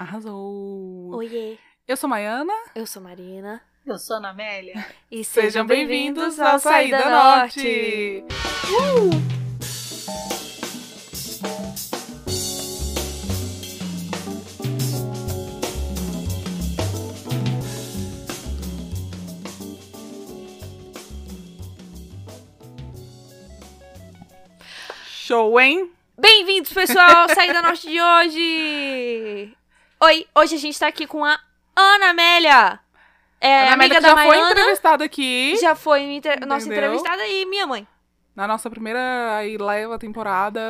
Arrasou! Oiê, Eu sou Maiana. eu sou Marina. Eu sou Ana Amélia. E Sejam bem-vindos ao Saída Norte! Show, hein? Bem-vindos, pessoal, ao Saída Norte de hoje! Oi, hoje a gente tá aqui com a Ana Amélia. É, Ana Amélia amiga que da já foi entrevistada aqui Já foi inter- nossa entrevistada e minha mãe. na nossa primeira aí, leva temporada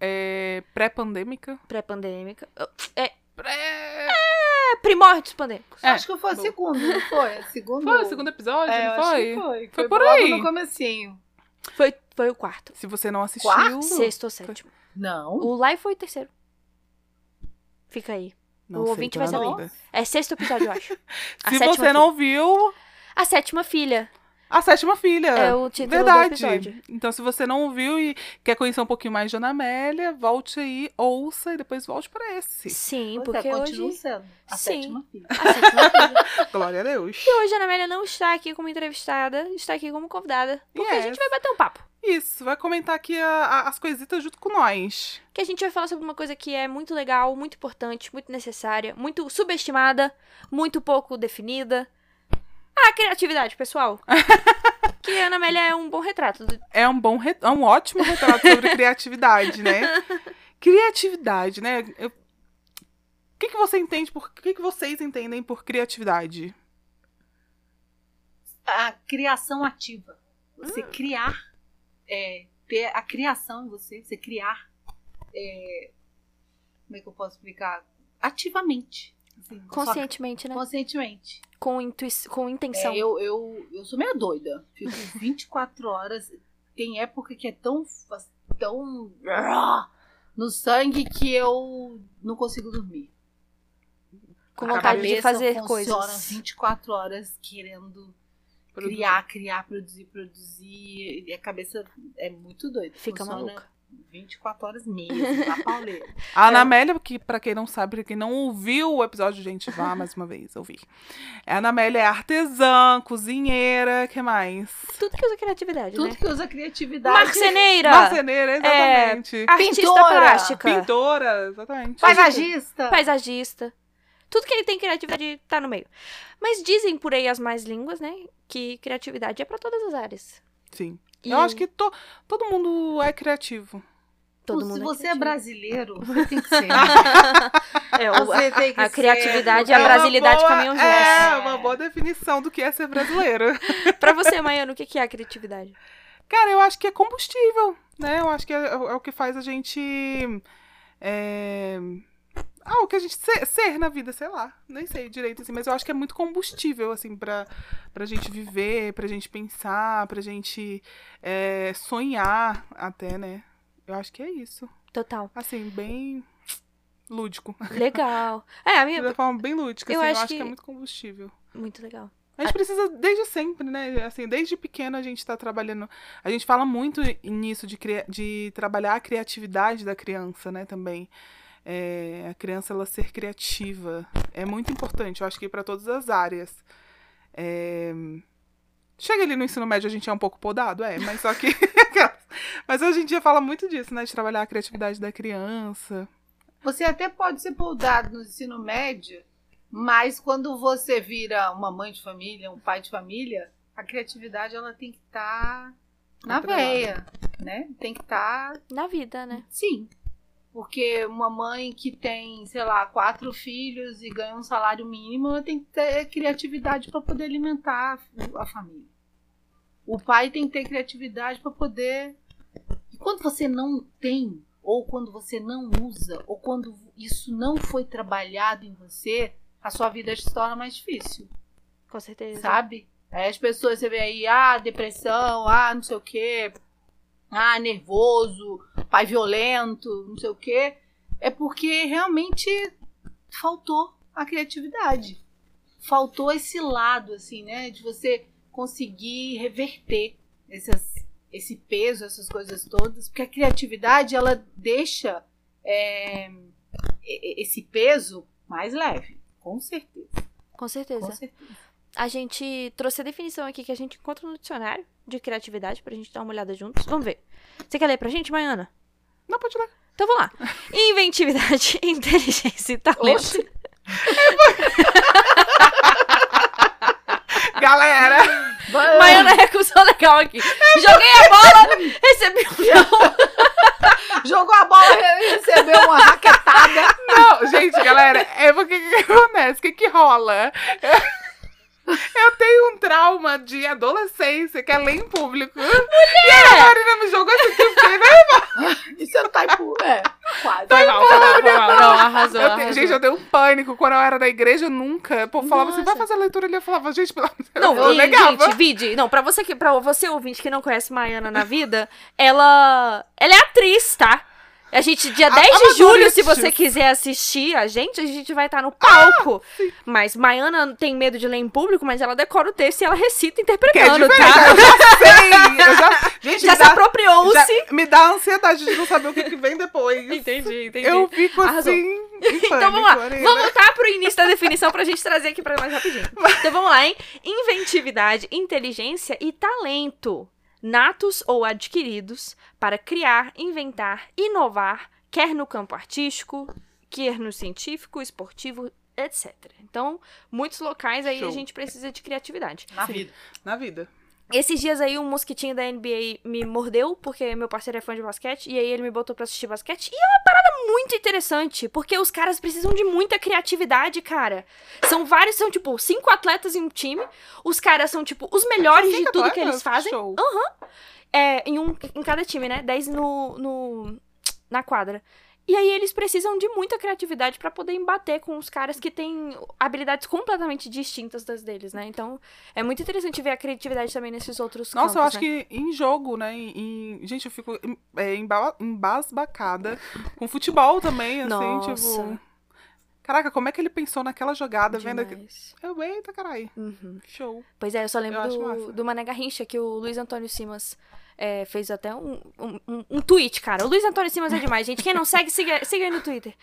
é, pré-pandêmica. Pré-pandêmica. É, Pré... é, primórdios pandêmicos. É, acho que foi o bom. segundo, não foi? O segundo. Foi o segundo episódio, é, não foi? que foi. Foi por logo aí. no comecinho. Foi, foi o quarto. Se você não assistiu. Quarto? Sexto ou sétimo. Não. O live foi o terceiro. Fica aí. Não O ouvinte vai saber. É sexto episódio, eu acho. Se você filha. não viu, A sétima filha. A sétima filha. É o título Verdade. do episódio. Então, se você não viu e quer conhecer um pouquinho mais de Ana Amélia, volte aí, ouça e depois volte pra esse. Sim, Pois porque é, continua hoje. sendo a Sim. sétima filha. A sétima filha. Glória a Deus. E hoje a Ana Amélia não está aqui como entrevistada, está aqui como convidada. Porque a Yes. gente vai bater um papo. Isso, vai comentar aqui a- a- as coisitas junto com nós. Que a gente vai falar sobre uma coisa que é muito legal, muito importante, muito necessária, muito subestimada, muito pouco definida. A criatividade, pessoal. que a Ana Amélia é um bom retrato. do- É um bom, re- é um ótimo retrato sobre criatividade, né? Criatividade, né? Eu- O que, que você entende por. O que, que vocês entendem por criatividade? A criação ativa. Você Hum. criar, é, ter a criação em você, você criar. é, como é que eu posso explicar? Ativamente. Assim, Conscientemente, né? Conscientemente. Com, intui com intenção. É, eu, eu, eu sou meio doida. Fico 24 horas. Tem época que é tão. tão. no sangue que eu não consigo dormir. com A vontade de cabeça fazer funciona coisas. 24 horas querendo criar, criar, produzir, produzir. E a cabeça é muito doida. Fica Funciona maluca. 24 horas mesmo, na pauleira. A Ana É. Amélia, que pra quem não sabe, pra quem não ouviu o episódio, gente, vá mais uma vez ouvir. A Ana Amélia é artesã, cozinheira, que mais? Tudo que usa criatividade, Tudo né? que usa criatividade. Marceneira! Marceneira, exatamente. Artista Pintora! plástica. Pintora, exatamente. Paisagista. paisagista. Tudo que tem criatividade tá no meio. Mas dizem por aí as mais línguas, né? Que criatividade é pra todas as áreas. Sim. E Eu acho que to- todo mundo é criativo. todo Se mundo você é criativo. brasileiro, você tem que ser. É, o- Você tem que a ser. criatividade e a É uma brasilidade boa- caminham juntos. É, uma boa definição do que é ser brasileiro. Pra você, Maiano, o que que é a criatividade? Cara, eu acho que é combustível, né? Eu acho que é, é o que faz a gente. Ah, o que a gente ser, ser na vida, sei lá. Nem sei direito, assim, mas eu acho que é muito combustível, assim, pra, pra gente viver, pra gente pensar, pra gente é, sonhar até, né? Eu acho que é isso. Total. Assim, bem lúdico. Legal. É, a De minha. uma forma bem lúdica, Eu assim, eu acho acho que... que- é muito combustível. Muito legal. A gente precisa desde sempre, né? Assim, desde pequeno a gente tá trabalhando. A gente fala muito nisso de, de trabalhar a criatividade da criança, né? Também. É, a criança ela ser criativa é muito importante, eu acho que para todas as áreas. É, Chega ali no ensino médio a gente é um pouco podado, é, mas só que. mas hoje em dia fala muito disso, né? De trabalhar a criatividade da criança. Você até pode ser poldado no ensino médio, mas quando você vira uma mãe de família, um pai de família, a criatividade ela tem que estar na Atrelada. veia, né? Tem que estar, Na vida, né? sim. Porque uma mãe que tem, sei lá, quatro filhos e ganha um salário mínimo, ela tem que ter criatividade para poder alimentar a família. O pai tem que ter criatividade para poder. E quando você não tem, ou quando você não usa, ou quando isso não foi trabalhado em você, a sua vida se torna mais difícil, Com certeza. sabe? Aí as pessoas, você vê aí, ah, depressão, ah, não sei o quê, ah, nervoso, pai violento, não sei o quê. É porque realmente faltou a criatividade. Faltou esse lado, assim, né? De você conseguir reverter essas, esse peso, essas coisas todas. Porque a criatividade, ela deixa é, esse peso mais leve, com certeza. Com certeza. Com certeza. A gente trouxe a definição aqui que a gente encontra no dicionário de criatividade pra gente dar uma olhada juntos. Vamos ver. Você quer ler pra gente, Maiana? Não, pode ler. Então vamos lá. Inventividade, inteligência e talento. Oxe, Galera, Maiana recusou legal aqui. Joguei a bola, recebi um não. jogou a bola e recebeu uma raquetada. não, gente, galera, é porque o que acontece? O que que rola? Eu tenho um trauma de adolescência, que é ler em público. E a Marina me jogou assim, que eu fiquei, né? E você não tá em pu- É, quase. Foi mal, foi mal, foi mal. Não, arrasou, Eu te- arrasou. gente, eu dei um pânico quando eu era da igreja, nunca. O povo falava assim, vai Nossa. fazer leitura ali. Eu falava, gente, pelo amor de Deus, Não, eu e, negava. gente, vide, não, pra você que para você ouvinte que não conhece Maiana na vida, ela ela é atriz, tá? A gente dia A- 10 de amadores. julho, se você quiser assistir a gente, a gente vai estar no palco. mas Maiana tem medo de ler em público, mas ela decora o texto e ela recita Que é interpretando, diferente, tá? eu já sei. Eu já, gente, Já me, se dá, apropriou-se. já- me dá ansiedade de não saber o que, que vem depois. Entendi, entendi. Eu fico Arrasou. assim, em pânico, Então vamos lá, Marina. vamos voltar pro início da definição pra gente trazer aqui pra mais rapidinho. Então vamos lá, hein? Inventividade, inteligência e talento. Natos ou adquiridos para criar, inventar, inovar, quer no campo artístico, quer no científico, esportivo, etc. Então, muitos locais aí a Show. gente precisa de criatividade. Na Sim. vida. Na vida. Esses dias aí, um mosquitinho da NBA me mordeu, porque meu parceiro é fã de basquete, e aí ele me botou pra assistir basquete. E é uma parada muito interessante, porque os caras precisam de muita criatividade, cara. São vários, são tipo cinco atletas em um time. Os caras são, tipo, os melhores de tudo que eles fazem. Show. É, em, um, em cada time, né? Dez no, no, na quadra. E aí eles precisam de muita criatividade pra poder embater com os caras que têm habilidades completamente distintas das deles, né? Então, é muito interessante ver a criatividade também nesses outros Nossa, eu campos, acho né? que em jogo, né? Em, em- gente, eu fico é, emba- embasbacada com futebol também, assim, Nossa. tipo. Caraca, como é que ele pensou naquela jogada, vendo. Demais. Eu, eita, caralho. Uhum. Show. Pois é, eu só lembro Eu do, do Mané Garrincha, que o Luiz Antônio Simas é, fez até um, um, um, tweet, cara. O Luiz Antônio Simas é demais, gente. Quem não segue, siga, siga aí no Twitter.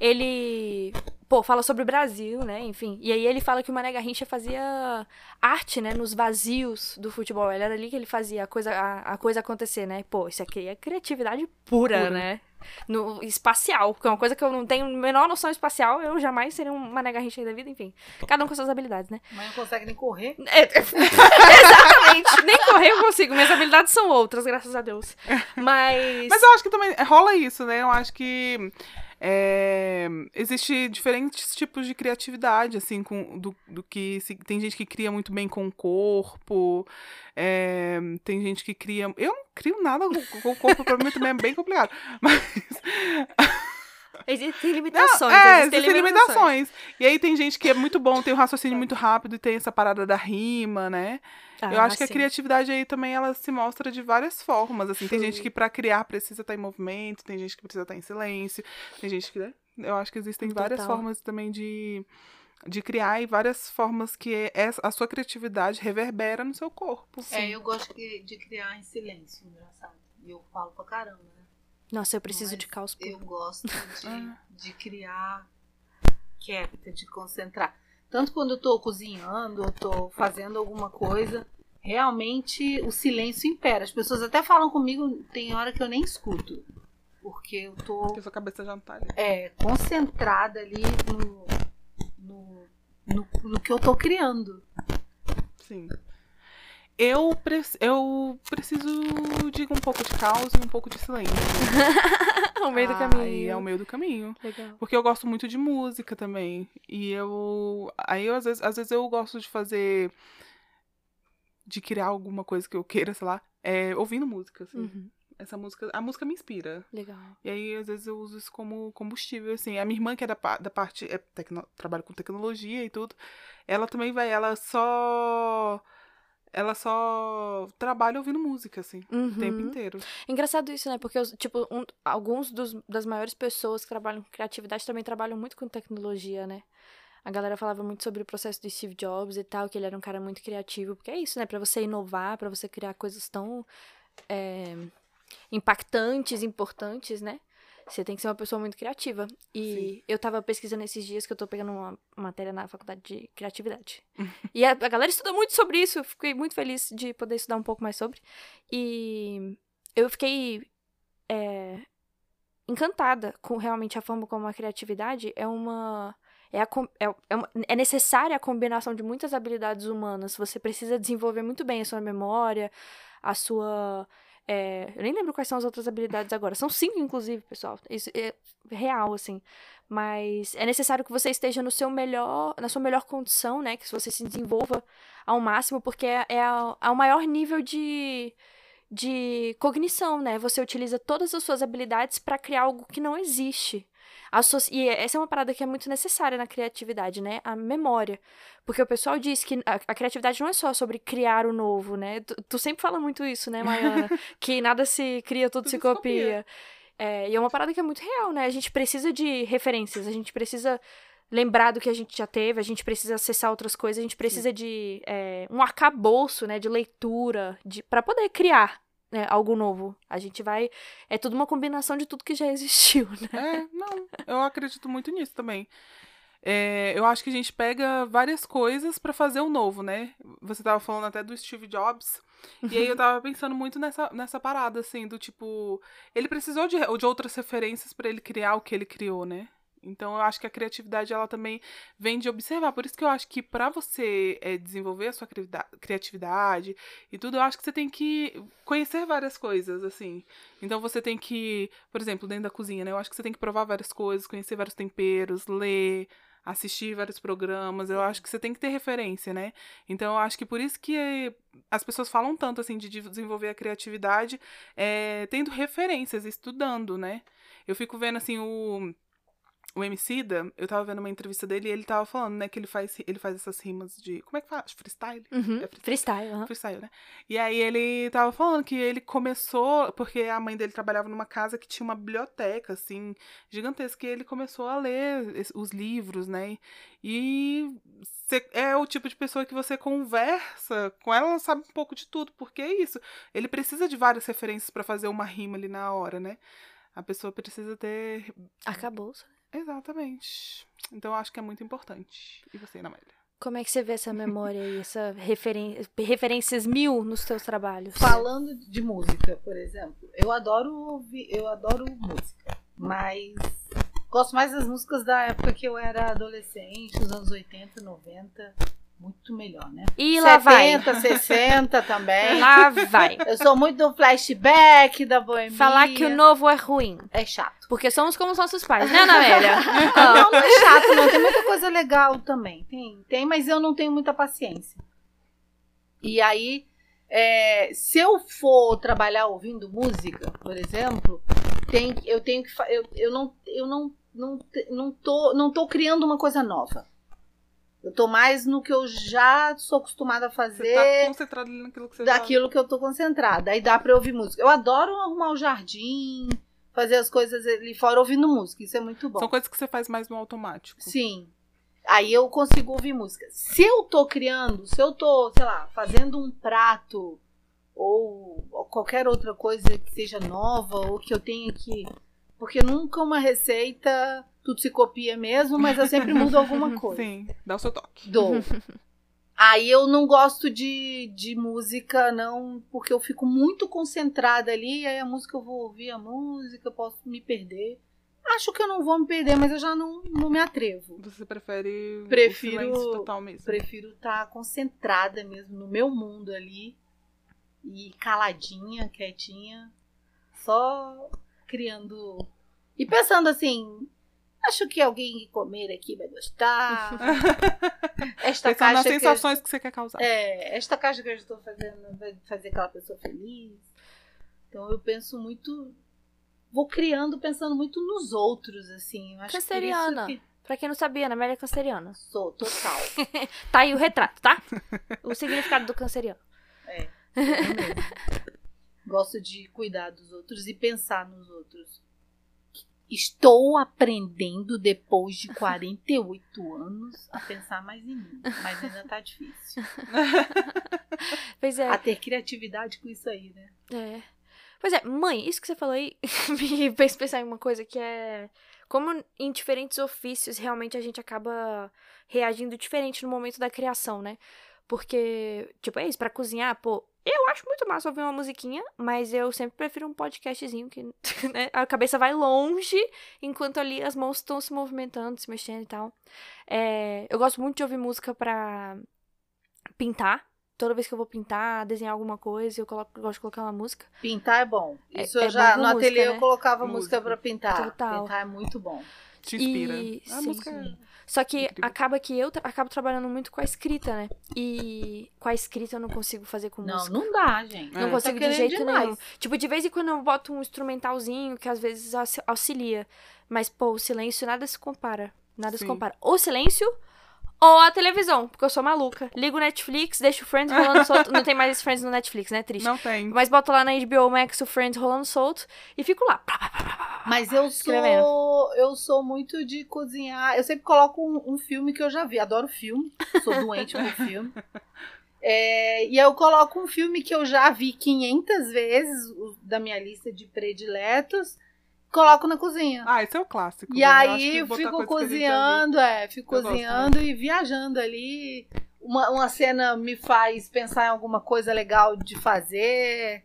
Ele, pô, fala sobre o Brasil, né? Enfim. E aí ele fala que o Mané Garrincha fazia arte, né? Nos vazios do futebol. Ele era ali que ele fazia a coisa, a, a coisa acontecer, né? Pô, isso aqui é criatividade pura, Pura. né? No espacial, que é uma coisa que eu não tenho a menor noção espacial, eu jamais seria um Mané Garrincha aí da vida, enfim. Cada um com suas habilidades, né? Mas não consegue nem correr. É, exatamente. Nem correr eu consigo. Minhas habilidades são outras, graças a Deus. Mas. Mas eu acho que também rola isso, né? Eu acho que é, existe diferentes tipos de criatividade, assim, com, do, do que se- tem gente que cria muito bem com o corpo, é, tem gente que cria. Eu não crio nada com, o corpo, pra mim também é bem complicado. Mas Existem Não, limitações. é, existem, existem limitações. limitações. E aí tem gente que é muito bom, tem um raciocínio muito rápido e tem essa parada da rima, né? eu Ah, acho que a sim. criatividade aí também ela se mostra de várias formas. Assim, tem gente que pra criar precisa estar em movimento, tem gente que precisa estar em silêncio, tem gente que. né? Eu acho que existem várias Total. formas também de, de criar e várias formas que é- a sua criatividade reverbera no seu corpo. É, eu gosto de, de criar em silêncio, engraçado. E eu falo pra caramba, né? Nossa, eu preciso Mas de caos Eu puro. gosto de, Ah. de criar quieta, de concentrar. Tanto quando eu tô cozinhando, eu tô fazendo alguma coisa, realmente o silêncio impera. As pessoas até falam comigo, tem hora que eu nem escuto. Porque eu tô Porque sua cabeça já não tá ali. é, concentrada ali no, no, no, no que eu tô criando. Sim. Eu, pre eu preciso de um pouco de caos e um pouco de silêncio. Ao meio do Aí caminho. é o meio do caminho. Legal. Porque eu gosto muito de música também. E eu. Aí eu, às vezes, às vezes eu gosto de fazer. De criar alguma coisa que eu queira, sei lá. É, ouvindo música, assim. Uhum. Essa música. A música me inspira. Legal. E aí, às vezes, eu uso isso como combustível, assim. A minha irmã, que é da, da parte. É, tecno- trabalha com tecnologia e tudo. Ela também vai. Ela só. Ela só trabalha ouvindo música, assim. O tempo Uhum. inteiro. Engraçado isso, né? Porque, tipo, um- alguns dos, das maiores pessoas que trabalham com criatividade também trabalham muito com tecnologia, né? A galera falava muito sobre o processo do Steve Jobs e tal, que ele era um cara muito criativo, porque é isso, né? Pra você inovar, pra você criar coisas tão é, impactantes, importantes, né? Você tem que ser uma pessoa muito criativa. E Sim. eu tava pesquisando esses dias que eu tô pegando uma matéria na faculdade de criatividade. e a, a galera estuda muito sobre isso. Eu fiquei muito feliz de poder estudar um pouco mais sobre. E eu fiquei é, encantada com realmente a forma como a criatividade é uma. É, a é, é, uma- é necessária a combinação de muitas habilidades humanas. Você precisa desenvolver muito bem a sua memória, a sua. É, eu nem lembro quais são as outras habilidades agora. São cinco, inclusive, pessoal. Isso é real, assim. Mas é necessário que você esteja no seu melhor, na sua melhor condição, né? Que você se desenvolva ao máximo, porque é, é é o maior nível de, de cognição, né? Você utiliza todas as suas habilidades para criar algo que não existe. E essa é uma parada que é muito necessária na criatividade, né? A memória. Porque o pessoal diz que a, a criatividade não é só sobre criar o novo, né? Tu, tu sempre fala muito isso, né, Maiana? que nada se cria, tudo, Tudo se copia. copia. É, e é uma parada que é muito real, né? A gente precisa de referências, a gente precisa lembrar do que a gente já teve, a gente precisa acessar outras coisas, a gente precisa de é, um arcabouço, né, de leitura, de para poder criar né, algo novo. A gente vai. É tudo uma combinação de tudo que já existiu, né? É, não, eu acredito muito nisso também. É, eu acho que a gente pega várias coisas pra fazer o novo, né? Você tava falando até do Steve Jobs. E aí eu tava pensando muito nessa, nessa parada, assim, do tipo. Ele precisou de, de outras referências pra ele criar o que ele criou, né? Então eu acho que a criatividade ela também vem de observar. Por isso que eu acho que pra você é, desenvolver a sua criatividade e tudo, eu acho que você tem que conhecer várias coisas, assim. Então você tem que, por exemplo, dentro da cozinha, né? Eu acho que você tem que provar várias coisas, conhecer vários temperos, ler, assistir vários programas. Eu acho que você tem que ter referência, né? Então eu acho que por isso que as pessoas falam tanto assim de desenvolver a criatividade, é, tendo referências, estudando, né? Eu fico vendo assim o o Emicida, eu tava vendo uma entrevista dele e ele tava falando, né, que ele faz ele faz essas rimas de, como é que fala? Freestyle? Uhum. É freestyle. Freestyle, aham. freestyle, né? E aí ele tava falando que ele começou, porque a mãe dele trabalhava numa casa que tinha uma biblioteca, assim, gigantesca, e ele começou a ler os livros, né? E cê- é o tipo de pessoa que você conversa com ela, ela sabe um pouco de tudo, porque é isso. Ele precisa de várias referências pra fazer uma rima ali na hora, né? A pessoa precisa ter. Acabou. Exatamente. Então eu acho que é muito importante. E você, Ana Amélia? Como é que você vê essa memória aí, essa referen referências mil nos teus trabalhos? Falando de música, por exemplo, eu adoro ouvir, eu adoro música, mas gosto mais das músicas da época que eu era adolescente, os anos 80, 90, muito melhor, né? E lá vai. 70, 60 também. Lá vai. Eu sou muito do flashback, da boemia. Falar que o novo é ruim. é chato. Porque somos como os nossos pais, né, Ana Amélia? Não, não é chato, não. Tem muita coisa legal também. Tem, tem, mas eu não tenho muita paciência. E aí, é, se eu for trabalhar ouvindo música, por exemplo, tem, eu tenho que. Eu, eu não. Eu não, não, não, tô, não tô criando uma coisa nova. Eu tô mais no que eu já sou acostumada a Você fazer tá concentrado ali naquilo que você já- daquilo que eu tô concentrada. Aí dá pra eu ouvir música. Eu adoro arrumar o jardim, fazer as coisas ali fora ouvindo música. Isso é muito bom. São coisas que você faz mais no automático. Sim. Aí eu consigo ouvir música. Se eu tô criando, se eu tô, sei lá, fazendo um prato ou, ou qualquer outra coisa que seja nova ou que eu tenha que. Porque nunca uma receita tudo se copia mesmo, mas eu sempre mudo alguma coisa. Sim, dá o seu toque. Dou. Aí eu não gosto de, de música, não, porque eu fico muito concentrada ali, aí a música eu vou ouvir a música, eu posso me perder. Acho que eu não vou me perder, mas eu já não, não me atrevo. Você prefere Prefiro- o total mesmo? Prefiro estar concentrada mesmo no meu mundo ali e caladinha, quietinha, só criando e pensando assim. Acho que alguém que comer aqui vai gostar. Esta Pensando nas caixa que sensações que você quer causar. é, esta caixa que eu estou fazendo vai fazer aquela pessoa feliz. Então eu penso muito. Vou criando pensando muito nos outros, assim. Eu Canceriana. que Pra quem não sabia, Ana Amélia é canceriana. Sou, total. Tá aí o retrato, tá? O significado do canceriano. É. Gosto de cuidar dos outros e pensar nos outros. Estou aprendendo depois de 48 anos a pensar mais em mim, mas ainda tá difícil. Pois é. A ter criatividade com isso aí, né? É. Pois é, mãe, isso que você falou aí me fez pensar em uma coisa que é. Como em diferentes ofícios realmente a gente acaba reagindo diferente no momento da criação, né? Porque, tipo, é isso, pra cozinhar, pô, eu acho muito massa ouvir uma musiquinha, mas eu sempre prefiro um podcastzinho que né, a cabeça vai longe enquanto ali as mãos estão se movimentando, se mexendo e tal. É, eu gosto muito de ouvir música pra pintar. Toda vez que eu vou pintar, desenhar alguma coisa, eu, coloco, eu gosto de colocar uma música. Pintar é bom. É- Isso é eu já com no música, ateliê né? eu colocava Música. música pra pintar. Total. Pintar é muito bom. Te inspira. E- a sim, música sim. Só que Incrível. acaba que eu tra- acabo trabalhando muito com a escrita, né? E com a escrita eu não consigo fazer com Não, música. não dá, gente. Não Não É. consigo Tá de querendo jeito demais. nenhum. Tipo, de vez em quando eu boto um instrumentalzinho que às vezes aux- auxilia. Mas, pô, o silêncio nada se compara. Nada se Sim. compara. Ou silêncio ou a televisão, porque eu sou maluca. Ligo o Netflix, deixo o Friends rolando solto. Não tem mais esse Friends no Netflix, né? Triste. Não tem. Mas boto lá na HBO Max o Friends rolando solto e fico lá. Mas eu Escrevendo. sou, eu sou muito de cozinhar. Eu sempre coloco um, um filme que eu já vi. Adoro filme. Sou doente por filme. É, e eu coloco um filme que eu já vi 500 vezes, da minha lista de prediletos. Coloco na cozinha. Ah, esse é o clássico. E né? Eu acho aí que eu fico cozinhando, é, fico Eu gosto cozinhando e viajando ali. Uma, uma cena me faz pensar em alguma coisa legal de fazer.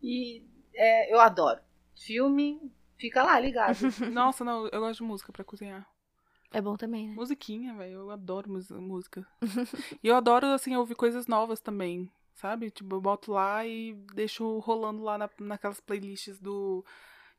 E é, eu adoro. Filme, fica lá ligado. Nossa, não, eu gosto de música pra cozinhar. É bom também, né? Musiquinha, velho. Eu adoro música. e eu adoro, assim, ouvir coisas novas também. Sabe? Tipo, eu boto lá e deixo rolando lá na, naquelas playlists do.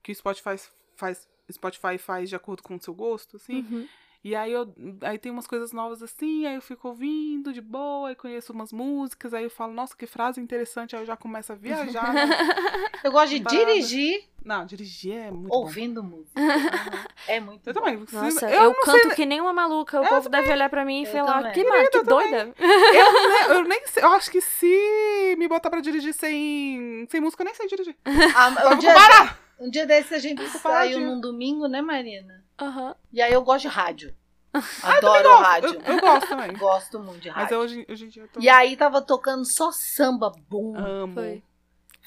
Que o Spotify faz. Spotify faz de acordo com o seu gosto, assim. Uhum. E aí eu aí tem umas coisas novas assim, aí eu fico ouvindo de boa, aí conheço umas músicas, aí eu falo, nossa, que frase interessante, aí eu já começo a viajar. né? Eu gosto de Parada. dirigir Não, dirigir é muito ouvindo música. bom. É muito Eu bom. também. Nossa, eu, eu, não canto sei, que nem uma maluca. O povo deve olhar pra mim e Eu falar, também. que, mano, que doida. eu, nem, eu nem sei, eu acho que se me botar pra dirigir sem, sem música, eu nem sei dirigir. Ah, um, Vamos dia, parar! Um dia desse a gente saiu num domingo, né, Marina? Aham. E aí eu gosto de rádio. Ah, Adoro Gosto, rádio. Eu, eu gosto também. Gosto muito de Mas rádio. eu, hoje, hoje em dia eu tô... E aí tava tocando só samba boom. Amo. Foi.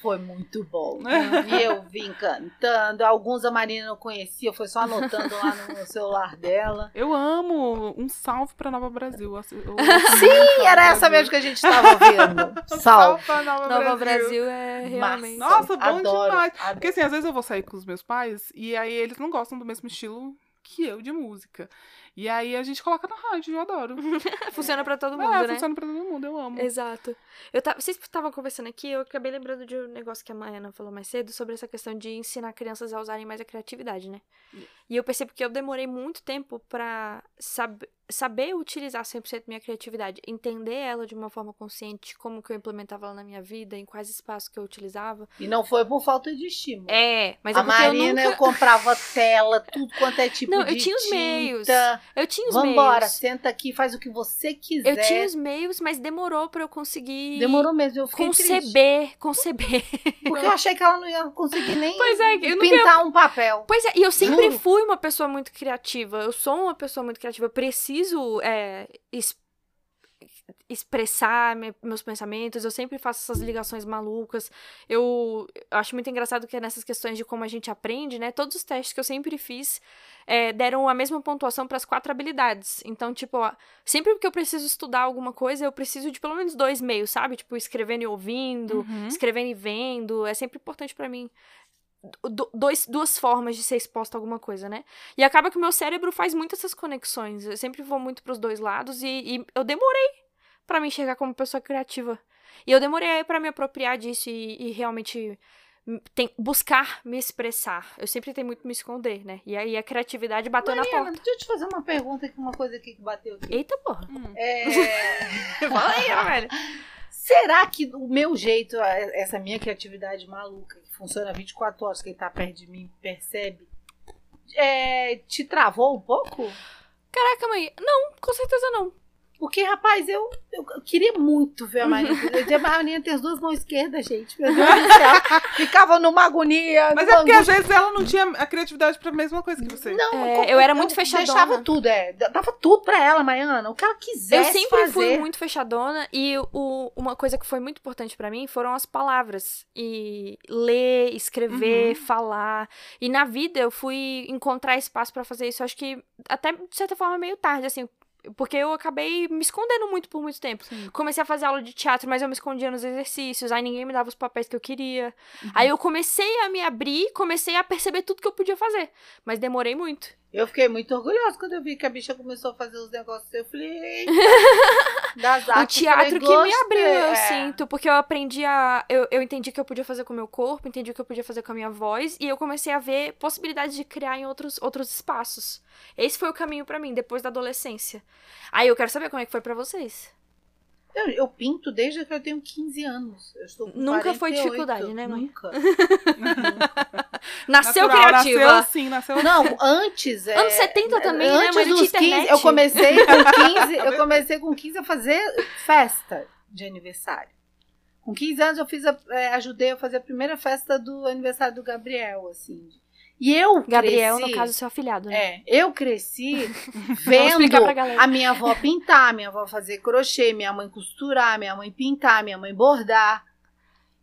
Foi muito bom. E eu vim cantando. Alguns a Marina não conhecia, foi só anotando lá no celular dela. Eu amo. Um salve pra Nova Brasil. Eu- eu- Sim, era essa mesmo que a gente tava ouvindo. Um Salve. pra Nova, Nova Brasil. Brasil é realmente. Nossa, bom Adoro, demais. adoro. Porque assim, às vezes eu vou sair com os meus pais e aí eles não gostam do mesmo estilo que eu de música. E aí a gente coloca na rádio, eu adoro. Funciona pra todo mundo, é, né? funciona pra todo mundo, eu amo. Exato. Eu tava, vocês estavam conversando aqui, eu acabei lembrando de um negócio que a Maiana falou mais cedo sobre essa questão de ensinar crianças a usarem mais a criatividade, né? E eu percebo que eu demorei muito tempo pra sab saber utilizar 100% minha criatividade, entender ela de uma forma consciente, como que eu implementava ela na minha vida, em quais espaços que eu utilizava. E não foi por falta de estímulo. É, mas a é Marina, eu eu, nunca... comprava tela, tudo quanto é tipo Não, de eu tinha os tinta. meios. Eu tinha os Vambora, meios. senta aqui, faz o que você quiser. Eu tinha os meios, mas demorou pra eu conseguir Demorou mesmo, eu fiquei triste. conceber, conceber. Porque eu achei que ela não ia conseguir nem é, eu ia pintar um papel. Pois é, e eu sempre Juro. fui uma pessoa muito criativa. Eu sou uma pessoa muito criativa. Eu preciso é, es- expressar me- meus pensamentos. Eu sempre faço essas ligações malucas. Eu acho muito engraçado que é nessas questões de como a gente aprende, né? Todos os testes que eu sempre fiz é, deram a mesma pontuação para as quatro habilidades. Então, tipo, ó, sempre que eu preciso estudar alguma coisa, eu preciso de pelo menos dois meios, sabe? Tipo, escrevendo e ouvindo Uhum. escrevendo e vendo, é sempre importante pra mim. Do- dois, duas formas de ser exposta a alguma coisa, né? E acaba que o meu cérebro faz muito essas conexões. Eu sempre vou muito pros dois lados e, e eu demorei pra me enxergar como pessoa criativa. E eu demorei pra me apropriar disso e, e realmente m- tem- buscar me expressar. Eu sempre tenho muito me esconder, né? E aí a criatividade bateu na Mariana, porta. deixa eu te fazer uma pergunta aqui, uma coisa aqui que bateu aqui. Eita porra. Hum. É, Fala aí, velho. será que o meu jeito, essa minha criatividade maluca, funciona 24 horas, quem tá perto de mim percebe, é, te travou um pouco? Caraca, mãe. Não, com certeza não. Porque, rapaz, eu, eu queria muito ver a Marina. A Marina tem as duas mãos esquerdas, gente. Meu Deus do céu. Ficava numa agonia. Mas numa é porque às angústia. vezes ela não tinha a criatividade pra mesma coisa que você. Não, É, eu, eu era muito fechadona. Deixava tudo, é. Dava tudo pra ela, Maiana. O que ela Eu quisesse sempre fazer. fui muito fechadona e o, uma coisa que foi muito importante pra mim foram as palavras. E ler, escrever, Uhum. falar. E na vida eu fui encontrar espaço pra fazer isso. Eu acho que até de certa forma meio tarde, assim. Porque eu acabei me escondendo muito por muito tempo. Sim. Comecei a fazer aula de teatro, mas eu me escondia nos exercícios. Aí ninguém me dava os papéis que eu queria. Uhum. Aí eu comecei a me abrir, comecei a perceber tudo que eu podia fazer. Mas demorei muito. Eu fiquei muito orgulhosa quando eu vi que a bicha começou a fazer os negócios. Eu falei, eita. das o artes, teatro falei, que me abriu, eu É. sinto. Porque eu aprendi a. Eu, eu entendi que eu podia fazer com o meu corpo, entendi o que eu podia fazer com a minha voz. E eu comecei a ver possibilidades de criar em outros, outros espaços. Esse foi o caminho pra mim, depois da adolescência. Aí eu quero saber como é que foi pra vocês. Eu, eu pinto desde que eu tenho 15 anos. Eu estou com Nunca foi 48. dificuldade, né, mãe? Nunca. Nasceu Natural, criativa. Nasceu assim, nasceu Não, antes. é, Anos 70 também, né, antes mãe? Não dos tinha 15, internet. eu comecei com 15, eu comecei com 15 a fazer festa de aniversário. Com 15 anos eu fiz a- é, ajudei a fazer a primeira festa do aniversário do Gabriel, assim. E eu Gabriel, cresci, no caso, seu afilhado, né? É, eu cresci vendo a minha avó pintar, minha avó fazer crochê, minha mãe costurar, minha mãe pintar, minha mãe bordar.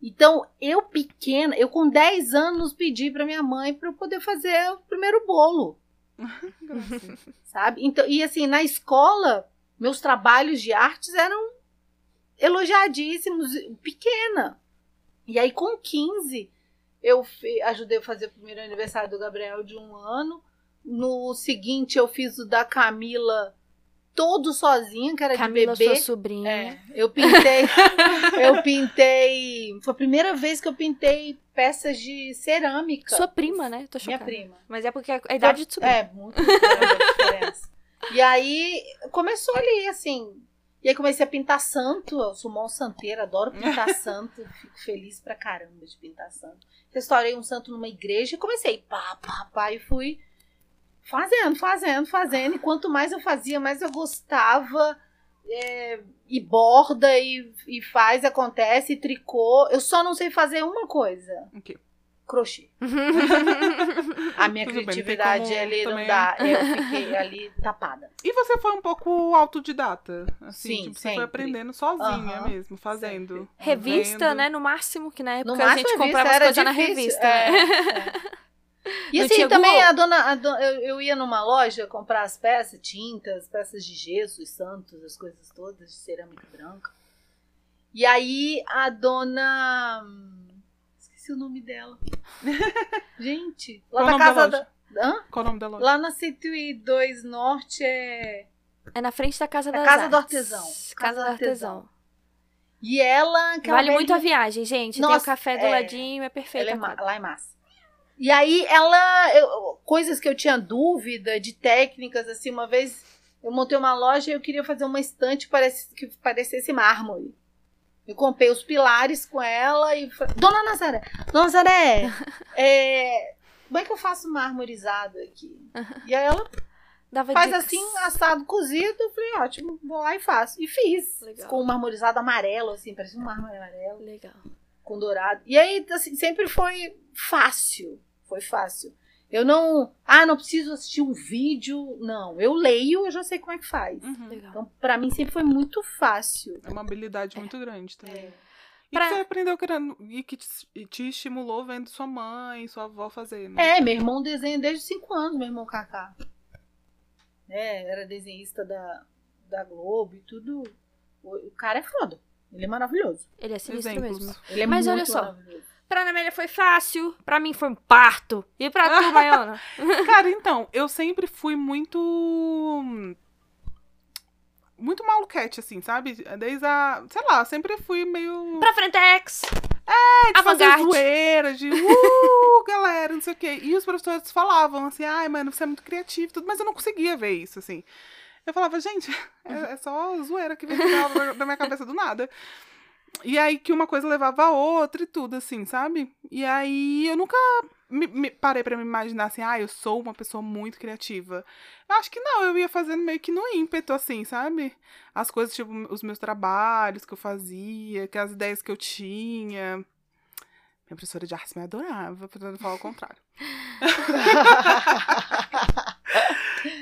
Então, eu pequena, eu com 10 anos pedi pra minha mãe pra eu poder fazer o primeiro bolo, sabe? Então, e assim, na escola, meus trabalhos de artes eram elogiadíssimos, pequena. E aí, com 15, eu fi- ajudei a fazer o primeiro aniversário do Gabriel de um ano. No seguinte, eu fiz o da Camila todo sozinha, que era Camila, de bebê. sua sobrinha. É, eu pintei. eu pintei. Foi a primeira vez que eu pintei peças de cerâmica. Sua prima, né? Tô Minha chocada. prima. Mas é porque a idade de sobrinha. É, muito a diferença. E aí começou ali, assim. E aí comecei a pintar santo. Eu sou mó santeira, adoro pintar santo. Fico feliz pra caramba de pintar santo. Restaurei um santo numa igreja e comecei pá, pá, pá. E fui fazendo, fazendo, fazendo. E quanto mais eu fazia, mais eu gostava. É, e borda, e, e faz, acontece, e tricô. Eu só não sei fazer uma coisa: O quê? Crochê. A minha Tudo bem, não criatividade como ali não também- dá. Eu fiquei ali tapada. E você foi um pouco autodidata? Assim, Sim, tipo, você sempre. foi aprendendo sozinha Aham, mesmo, fazendo. Revista, vendo. né? No máximo, que na época No a máximo, gente revista comprava as era coisas na revista. é, né? é. E Não assim, também Google? a dona, a dona- eu, eu ia numa loja comprar as peças, tintas, peças de gesso, os santos, as coisas todas, de cerâmica branca. E aí a dona. O nome dela. Gente, lá Qual o da da casa da. Hã? Qual o nome da loja? Lá na 102 Norte é. É na frente da Casa Da das Casa do Artes. Artesão. Casa do Artesão. E ela. Vale muito a viagem, gente. Tem Nossa, o café do é. ladinho, é perfeito. Ela é a ma- lá é massa. E aí ela. eu- coisas que eu tinha dúvida de técnicas, assim, uma vez eu montei uma loja e eu queria fazer uma estante parece, que parecesse mármore. Eu comprei os pilares com ela e falei, Dona Nazaré, Dona Nazaré, é, como é que eu faço marmorizado aqui? E aí ela Dava faz dicas. assim, assado cozido, eu falei, ótimo, vou lá e faço. E fiz. Legal. Ficou um marmorizado amarelo, assim, parecia um mármore amarelo Legal. com dourado. E aí, assim, sempre foi fácil. Foi fácil. Eu não. Ah, não preciso assistir um vídeo. Não. Eu leio, eu já sei como é que faz. Uhum. Legal. Então, pra mim, sempre foi muito fácil. É uma habilidade muito grande também. É. E Pra- que você aprendeu querendo, e que te, e te estimulou vendo sua mãe, sua avó fazendo. É, meu irmão desenha desde os 5 anos, meu irmão Kaká. É, era desenhista da, da Globo e tudo. O, o cara é foda. Ele é maravilhoso. Ele é sinistro Exemplos. mesmo. Ele é Mas muito olha só. Pra Ana Amélia foi fácil, pra mim foi um parto. E pra tu, Maiana? Cara, então, eu sempre fui muito. Muito maluquete, assim, sabe? Desde a. Sei lá, sempre fui meio. pra Frentex. de fazer zoeira, de uh, galera, não sei o quê. E os professores falavam assim, ai, mano, você é muito criativo, e tudo, mas eu não conseguia ver isso, assim. Eu falava, gente, é, é só zoeira que vem da minha cabeça do nada. E aí que uma coisa levava a outra e tudo, assim, sabe? E aí eu nunca me- me- parei pra me imaginar assim, ah, eu sou uma pessoa muito criativa. Eu acho que não, eu ia fazendo meio que no ímpeto, assim, sabe? As coisas, tipo, os meus trabalhos que eu fazia, que as ideias que eu tinha. Minha professora de artes me adorava, não falar o contrário.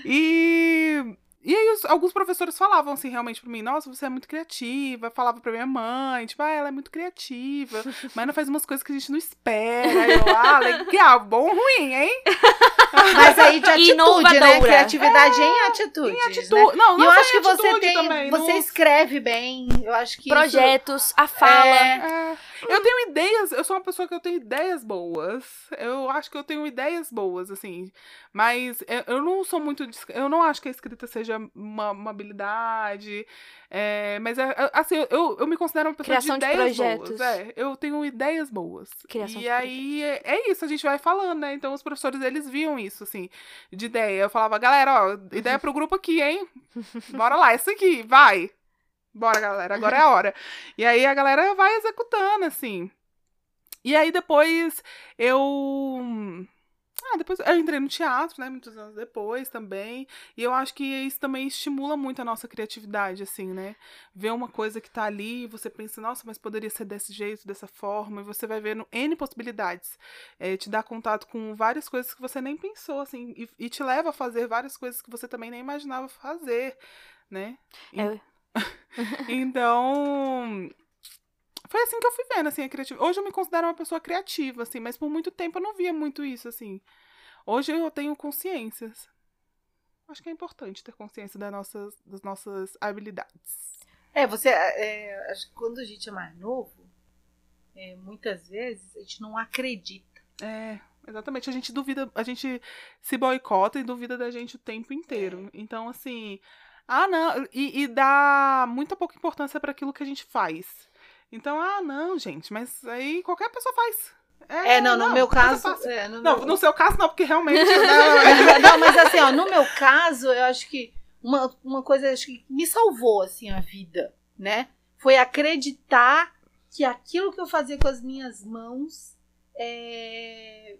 E, e aí os- alguns professores falavam assim realmente pra mim, nossa, você é muito criativa. Falava pra minha mãe, tipo, ah, ela é muito criativa, mas não faz umas coisas que a gente não espera. Aí eu, ah, legal, bom ou ruim, hein? Mas aí de atitude, né? Inovadora. Criatividade em atitudes. Né? Atu- Não, E não eu acho em que você atitude tem. também, você no- escreve bem. Eu acho que. isso- Projetos, a fala. É, É, eu tenho ideias, eu sou uma pessoa que eu tenho ideias boas. Eu acho que eu tenho ideias boas, assim. Mas eu, não sou muito. Eu não acho que a escrita seja uma, uma habilidade. é, mas, é, é, assim, eu, eu me considero uma pessoa Criação de de ideias projetos. boas. É, eu tenho ideias boas. Criação e de aí é, é isso, a gente vai falando, né? Então os professores, eles viam isso, assim, de ideia. Eu falava, galera, ó, ideia pro grupo aqui, hein? Bora lá, isso aqui, vai. Bora, galera, agora é a hora. E aí a galera vai executando, assim. E aí depois eu. Ah, depois eu entrei no teatro, né? Muitos anos depois também. E eu acho que isso também estimula muito a nossa criatividade, assim, né? Ver uma coisa que tá ali e você pensa, nossa, mas poderia ser desse jeito, dessa forma. E você vai vendo N possibilidades. É, te dá contato com várias coisas que você nem pensou, assim. E, e te leva a fazer várias coisas que você também nem imaginava fazer, né? É, Então, foi assim que eu fui vendo, assim, a criatividade. Hoje eu me considero uma pessoa criativa, assim, mas por muito tempo eu não via muito isso, assim. Hoje eu tenho consciências. Acho que é importante ter consciência das nossas, das nossas habilidades. É, você. é, acho que quando a gente é mais novo, é, muitas vezes a gente não acredita. É, exatamente. A gente duvida, a gente se boicota e duvida da gente o tempo inteiro. Então, assim, ah, não, e, e dá muita pouca importância para aquilo que a gente faz. Então, ah, não, gente, mas aí qualquer pessoa faz. É, não, no meu caso. é, no Não, meu- no seu caso não, porque realmente. né, não, mas assim, ó, no meu caso, eu acho que uma, uma coisa acho que me salvou assim a vida, né? Foi acreditar que aquilo que eu fazia com as minhas mãos é,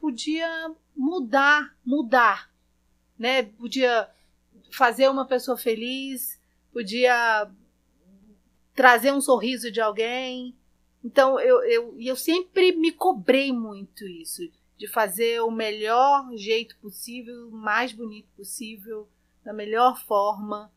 podia mudar, mudar, né? Podia fazer uma pessoa feliz, podia trazer um sorriso de alguém. Então eu, eu, e eu sempre me cobrei muito isso de fazer o melhor jeito possível, o mais bonito possível, da melhor forma,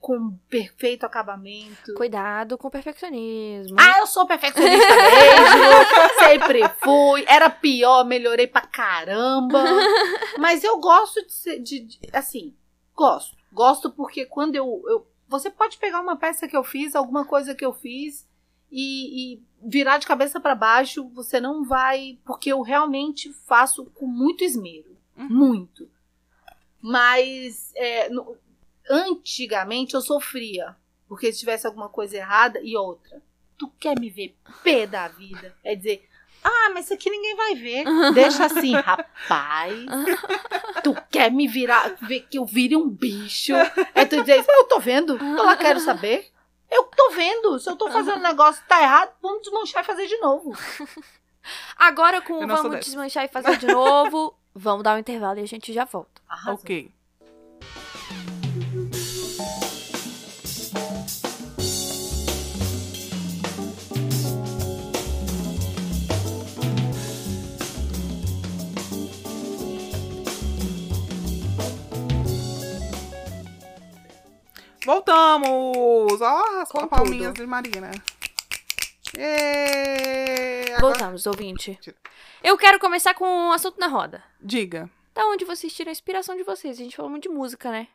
com perfeito acabamento. Cuidado com o perfeccionismo. Ah, eu sou perfeccionista mesmo, sempre fui. Era pior, melhorei pra caramba. Mas eu gosto de ser, de, de- assim, gosto. Gosto porque quando eu, eu. Você pode pegar uma peça que eu fiz, alguma coisa que eu fiz, e, e virar de cabeça pra baixo, você não vai. Porque eu realmente faço com muito esmero. Uhum. Muito. Mas é, no- antigamente eu sofria. Porque se tivesse alguma coisa errada e outra. Tu quer me ver pé da vida? É dizer, ah, mas isso aqui ninguém vai ver. Deixa assim, rapaz. Tu quer me virar, ver que eu vire um bicho? É tu dizer, eu tô vendo, eu lá quero saber. Eu tô vendo. Se eu tô fazendo um negócio que tá errado, vamos desmanchar e fazer de novo. Agora com o vamos desmanchar e fazer de novo, vamos dar um intervalo e a gente já volta. Arrasou. ok. Voltamos! Ó, as Com palminhas tudo. de Marina. Ê, agora- Voltamos, ouvinte. Eu quero começar com um assunto na roda. Diga. Da onde vocês tiram a inspiração de vocês? A gente falou muito de música, né?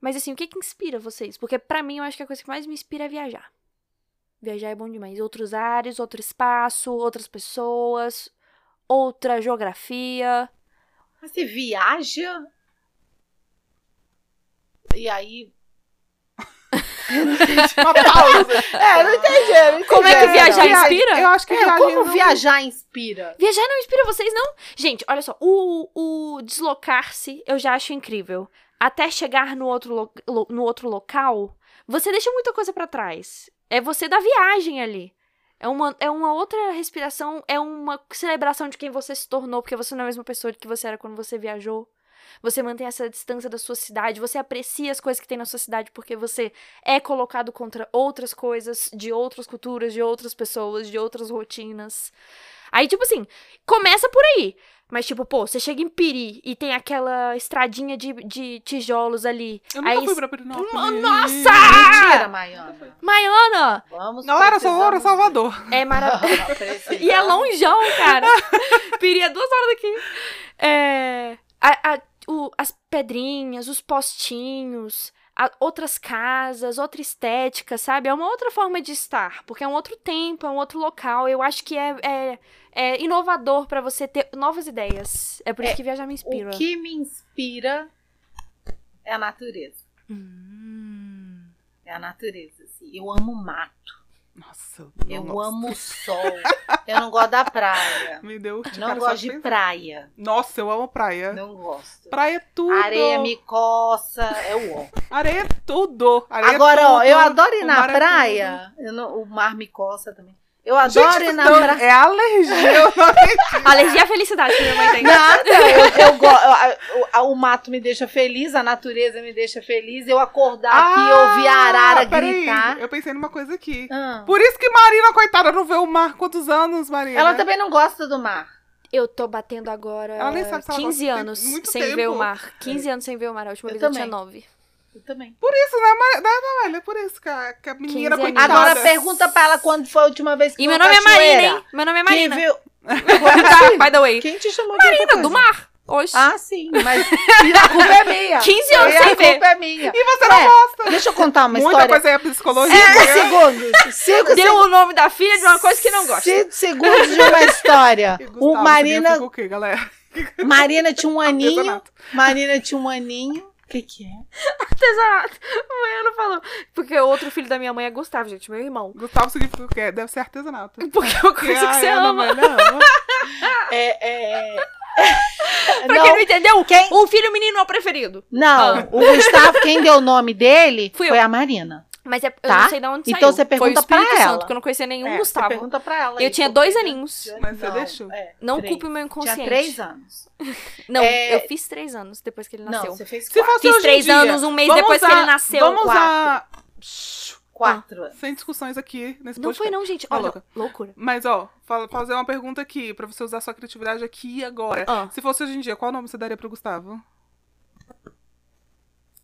Mas assim, o que que inspira vocês? Porque pra mim, eu acho que a coisa que mais me inspira é viajar. Viajar é bom demais. Outros ares, outro espaço, outras pessoas, outra geografia. Mas você viaja. E aí. Uma pausa. É, não entendi. Não entendi Como é que essa, viajar não. inspira? Eu acho que É, como não- viajar inspira? Viajar não inspira vocês, não? Gente, olha só, o, o deslocar-se eu já acho incrível. Até chegar no outro, lo- lo- no outro local, você deixa muita coisa pra trás. É você da viagem ali. É uma, é uma outra respiração, é uma celebração de quem você se tornou, porque você não é a mesma pessoa que você era quando você viajou. Você mantém essa distância da sua cidade, você aprecia as coisas que tem na sua cidade porque você é colocado contra outras coisas, de outras culturas, de outras pessoas, de outras rotinas. Aí, tipo assim, começa por aí. Mas, tipo, pô, você chega em Piri e tem aquela estradinha de, de tijolos ali. Eu nunca aí, fui pra Pirinópolis. Nossa! Mentira, Maiana. Maiana! Vamos Não era só era Salvador. É maravilhoso. E é longeão, cara. Piri é duas horas daqui. É. a- a- o- as pedrinhas, os postinhos, a- outras casas, outra estética, sabe? É uma outra forma de estar. Porque é um outro tempo, é um outro local. Eu acho que é, é, é inovador pra você ter novas ideias. É por isso É, que viajar me inspira. O que me inspira é a natureza. Hum. É a natureza, assim. Eu amo mato. Nossa. Eu nossa. amo o sol. Eu não gosto da praia. Me deu de Não gosto de pensar. praia. Nossa, eu amo praia. Não gosto. Praia é tudo. Areia me coça, é o ó. Areia é tudo. Areia é Agora, ó, tudo. eu adoro ir O na é praia. Eu não- o mar me coça também. Eu adoro Gente, ir na praia. é alergia. Eu não acredito. Alergia à felicidade que minha mãe tem. Nada, eu, eu go- eu- a- o mato me deixa feliz, a natureza me deixa feliz. Eu acordar aqui e ouvir a arara Ah, peraí, gritar. Eu pensei numa coisa aqui. Ah. Por isso que Marina, coitada, não vê o mar. Quantos anos, Marina? Ela também não gosta do mar. Eu tô batendo agora Ela nem sabe se ela 15 gosta, tem anos sem tempo. ver o mar. 15 anos sem ver o mar. A última Eu vez eu tinha também. 9. Eu também. Por isso, né, né, Namália? Por isso que a, que a menina 15 coitada. Agora pergunta pra ela quando foi a última vez que E meu nome é cachoeira. Marina, hein? Meu nome é Quem Marina. viu? By the way. Quem te chamou de outra Marina, do mar. Hoje. Ah, sim, mas a culpa é minha. 15 anos sem a ver. culpa é minha. E você não É, gosta. Deixa eu contar uma Muita história. coisa aí é psicologia. Cinco né? segundos. Cinco Deu o nome da filha de uma coisa que não gosta. Cinco segundos de uma história. E O Gustavo Marina, o quê, galera? Marina tinha um aninho. Marina tinha um aninho. O que que é? Artesanato. A mãe não falou. Porque o outro filho da minha mãe é Gustavo, gente, meu irmão. Gustavo significa o quê? Deve ser artesanato. Porque é uma coisa que a você ama. Amália ama. É, é... Pra não, quem não entendeu, Quem- o filho menino é o preferido. não, Ah. o Gustavo, quem deu o nome dele Fui foi eu. a Marina. Mas é, eu Tá? não sei de onde Então saiu. você Foi o pergunta pra Espírito ela. Santo, porque eu não conhecia nenhum É, você Gustavo. pergunta pra ela. Eu aí, tinha dois aninhos. Mas você Não, deixou? é, Não três. culpe o meu inconsciente. Tinha três anos. Não, É- eu fiz três anos depois que ele nasceu. Não, você fez Se quatro. fosse Fiz hoje em três dia, anos, um mês vamos depois que usar- ele nasceu. Vamos quatro. usar... Quatro anos. Sem discussões aqui nesse Não foi podcast. não, gente. Olha, louca. loucura. Mas, ó, fa- fazer uma pergunta aqui, pra você usar sua criatividade aqui e agora. Ah. Se fosse hoje em dia, qual nome você daria pro Gustavo?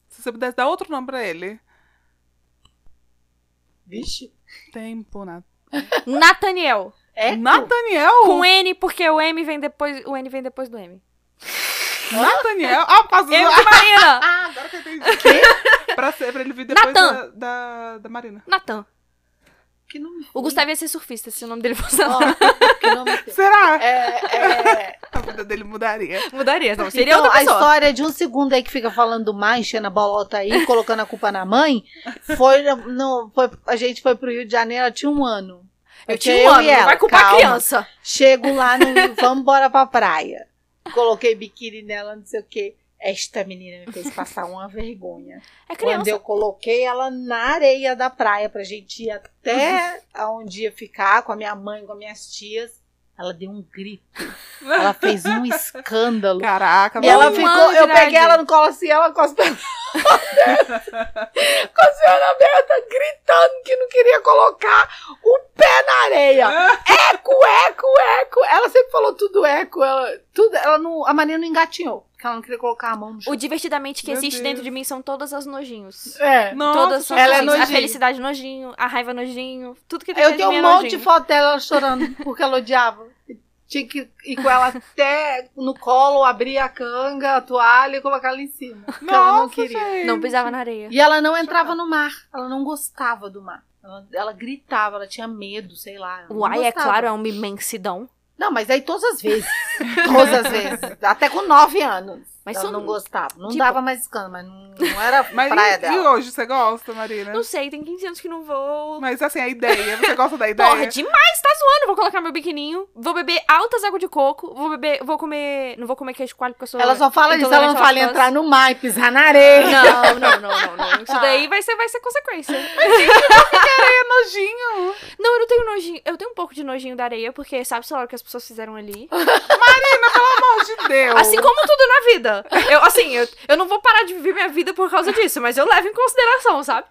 Se você pudesse dar outro nome pra ele. Vixe. Tempo, Nat... Nathaniel. É? Nathaniel? Com N, porque o M vem depois. O N vem depois do M. Nathaniel? Ah, do... de Marina! Ah, agora que eu entendi. pra, ser, pra ele vir depois da, da, da Marina. Natan. Nome O Gustavo ia ser surfista se o nome dele fosse nome feio. Será? É, é... A vida dele mudaria. Mudaria, não. Seria então, outra a história de um segundo aí que fica falando do mar, enchendo a bolota aí, colocando a culpa na mãe, foi, no, foi a gente foi pro Rio de Janeiro, ela tinha um ano. Eu Tinha um ano, e não ela, vai culpar a criança. Chego lá no Rio, vamos embora pra praia. Coloquei biquíni nela, não sei o quê. Esta menina me fez passar uma vergonha. É Quando criança. eu coloquei ela na areia da praia pra gente ir até aonde ia ficar com a minha mãe, com as minhas tias, ela deu um grito. Ela fez um escândalo. Caraca, E ela ficou, eu peguei ela no colo assim, ela com as pernas com a senhora aberta, gritando que não queria colocar o pé na areia. Eco, eco, eco. Ela sempre falou tudo eco. Ela, tudo, ela não, a Maria não engatinhou, porque ela não queria colocar a mão no chão. O divertidamente que Meu existe Deus. dentro de mim são todas as nojinhos. É. Nossa, todas são ela é nojinhos. A nojinha. felicidade nojinho, a raiva nojinho, tudo que tem Eu dentro tenho um é monte de nojinho. foto dela chorando porque ela odiava. Tinha que ir com ela até no colo, abrir a canga, a toalha e colocar ela em cima. Porque ela não Nossa, queria. gente. Não pisava na areia. E ela não entrava no mar. Ela não gostava do mar. Ela, ela gritava, ela tinha medo, sei lá. não Uai, é claro, é uma imensidão. Não, mas aí todas as vezes. Todas as vezes. Até com nove anos. Mas eu são- não gostava. Não tipo- dava mais escândalo, mas não, não era Mas praia e, e dela. hoje, você gosta, Marina? Não sei, tem 15 anos que não vou. Mas assim, a ideia, você gosta da ideia? Porra, demais, tá zoando. Vou colocar meu biquininho, vou beber altas águas de coco, vou beber, vou comer, não vou comer queijo coalho porque eu sou Ela só fala disso, ela não fala entrar no mar e pisar na areia. Não, não, não, não, não. Isso daí vai ser, vai ser consequência. É nojinho. Não, eu não tenho nojinho. Eu tenho um pouco de nojinho da areia, porque sabe, sei lá, o que as pessoas fizeram ali. Pelo amor de Deus. Assim como tudo na vida. Eu, assim, eu, eu não vou parar de viver minha vida por causa disso, mas eu levo em consideração, sabe?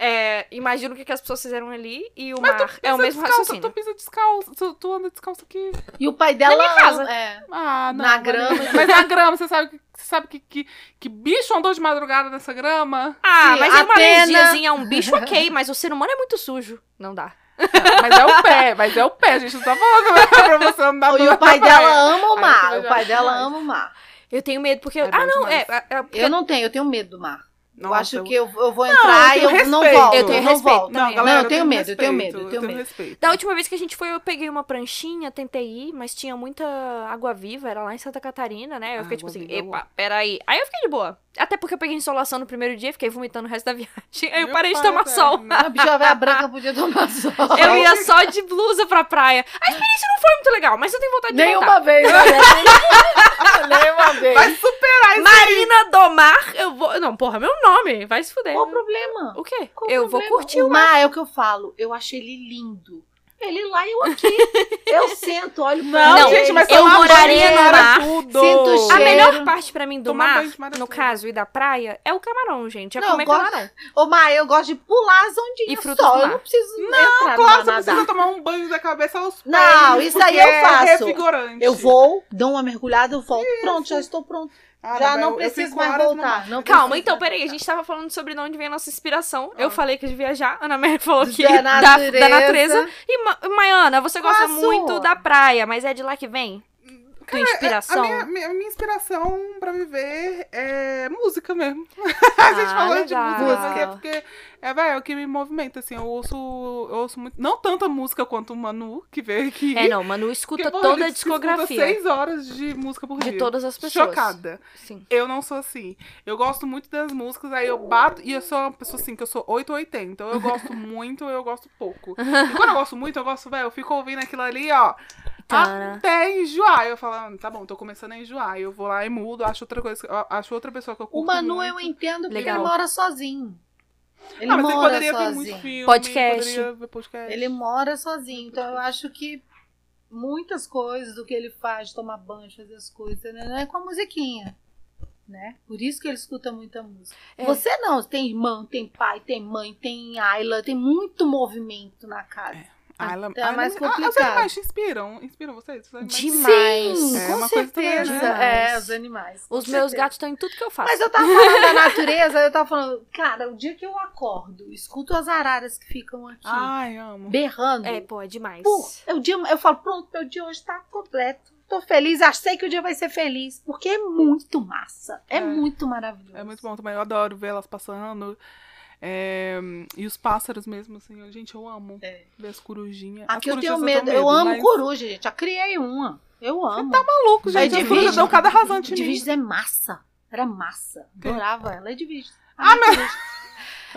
É, imagino o que, que as pessoas fizeram ali e o Mas mar é o mesmo descalço, raciocínio. Tu pisa descalço, tu, tu anda descalço aqui. E o pai dela. minha casa. É. Ah, não. Na grama. Mas na grama, você sabe, que- você sabe que, que, que bicho andou de madrugada nessa grama? Ah, Sim, mas é uma alergiazinha um bicho, ok, mas o ser humano é muito sujo. Não dá. Mas é o pé, mas é o pé, a gente não tá falando né, pra você andar E na o pai dela ama o mar. O pai dela ama o mar. Eu tenho medo porque. É ah, não, é. é, é porque- Eu não tenho, eu tenho medo do mar. Eu acho eu- que eu, eu vou entrar e eu eu, tenho não respeito. volto. Eu tenho não respeito volto. também. Não, galera, Não, eu tenho medo, eu tenho respeito, medo, eu tenho medo. respeito. Da última vez que a gente foi, eu peguei uma pranchinha, tentei ir, mas tinha muita água viva, era lá em Santa Catarina, né? Eu fiquei tipo Água assim, viva é epa, peraí. Aí eu fiquei de boa. Até porque eu peguei insolação no primeiro dia, fiquei vomitando o resto da viagem. Aí eu parei de tomar sol. A bicha velha branca podia tomar sol. Eu ia só de blusa pra praia. A experiência não foi muito legal, mas eu tenho vontade de voltar. Nenhuma vez, olha. Nenhuma vez. Vai superar isso. Marina do Mar, eu vou... Não, porra, meu nome, vai se fuder. Qual o problema? O quê? Qual eu vou problema? curtir o o mar. É o que eu falo. Eu acho ele lindo. Ele lá e eu aqui. eu sento, olho pra Não, Não, gente, mas eu moraria no era mar. Tudo. Sinto o A cheiro. melhor parte pra mim do Tomar mar, é no caso, e da praia, é o camarão, gente. É Não, comer gosto- camarão. Ô, Mar, eu gosto de pular as E ondinhas frutos só. do Eu mar. não preciso Não, entrar Claro, no você precisa tomar um banho da cabeça aos pés. Não, isso aí eu faço. É revigorante. Eu vou, dou uma mergulhada, eu volto. Pronto, já estou pronto. Ah, já não preciso mais voltar. Não Calma, preciso então, peraí. A gente tava falando sobre de onde vem a nossa inspiração. Ah. Eu falei que de viajar. Ana Maria falou que Da da, natureza. da natureza. E, Ma Maiana, você gosta muito da praia, mas é de lá que vem? Tua inspiração? A minha, minha, inspiração pra viver é música mesmo. a gente Ah, falou de legal. música, é porque é, véio, é o que me movimenta, assim. Eu ouço, eu ouço muito. Não tanta música quanto o Manu, que veio aqui. É, não, Manu Porque, escuta porra, toda a ele escuta discografia seis horas de música por de dia. todas as pessoas. Chocada. Sim. Eu não sou assim. Eu gosto muito das músicas, aí eu bato. E eu sou uma pessoa assim, que eu sou 8 ou 80. Então eu gosto muito, eu gosto pouco. E quando eu gosto muito, eu gosto, velho, eu fico ouvindo aquilo ali, ó. Cara. Até enjoar. Eu falo, ah, tá bom, tô começando a enjoar. Eu vou lá e mudo, acho outra coisa, acho outra pessoa que eu curto O Manu muito. eu entendo porque Legal. ele mora sozinho. Ele ah, mas ele mora poderia ver sozinho. muito filme, Podcast. poderia ver podcast. Ele mora sozinho. Então eu acho que muitas coisas do que ele faz, tomar banho, fazer as coisas, né, é com a musiquinha. Né? Por isso que ele escuta muita música. É. Você não, tem irmão, tem pai, tem mãe, tem Ayla, tem muito movimento na casa. Ah, ela, é ah, mais ela- ah, Os complicado. animais te inspiram? Inspiram vocês? Demais. Sim, É com uma coisa também, certeza. né? É, os animais. com Os meus certeza. gatos estão em tudo que eu faço. Mas eu tava falando da natureza, eu tava falando, cara, o dia que eu acordo, escuto as araras que ficam aqui, Ai, amo. berrando. É, pô, é demais. Pô, é o dia, eu falo, pronto, meu dia hoje tá completo. Tô feliz, sei que o dia vai ser feliz. Porque é muito massa. É, É. muito maravilhoso. É muito bom também. Eu adoro ver elas passando. É, E os pássaros mesmo, assim. eu- Gente, eu amo É. ver as corujinhas. As Aqui eu corujas tenho medo. Eu, tenho amo mas- coruja, gente. Já criei uma. Eu amo. Tá maluco, gente. de As corujas dão cada rasante em de mim. É massa. Era massa. Adorava ela. É de virgem. Ah, meu-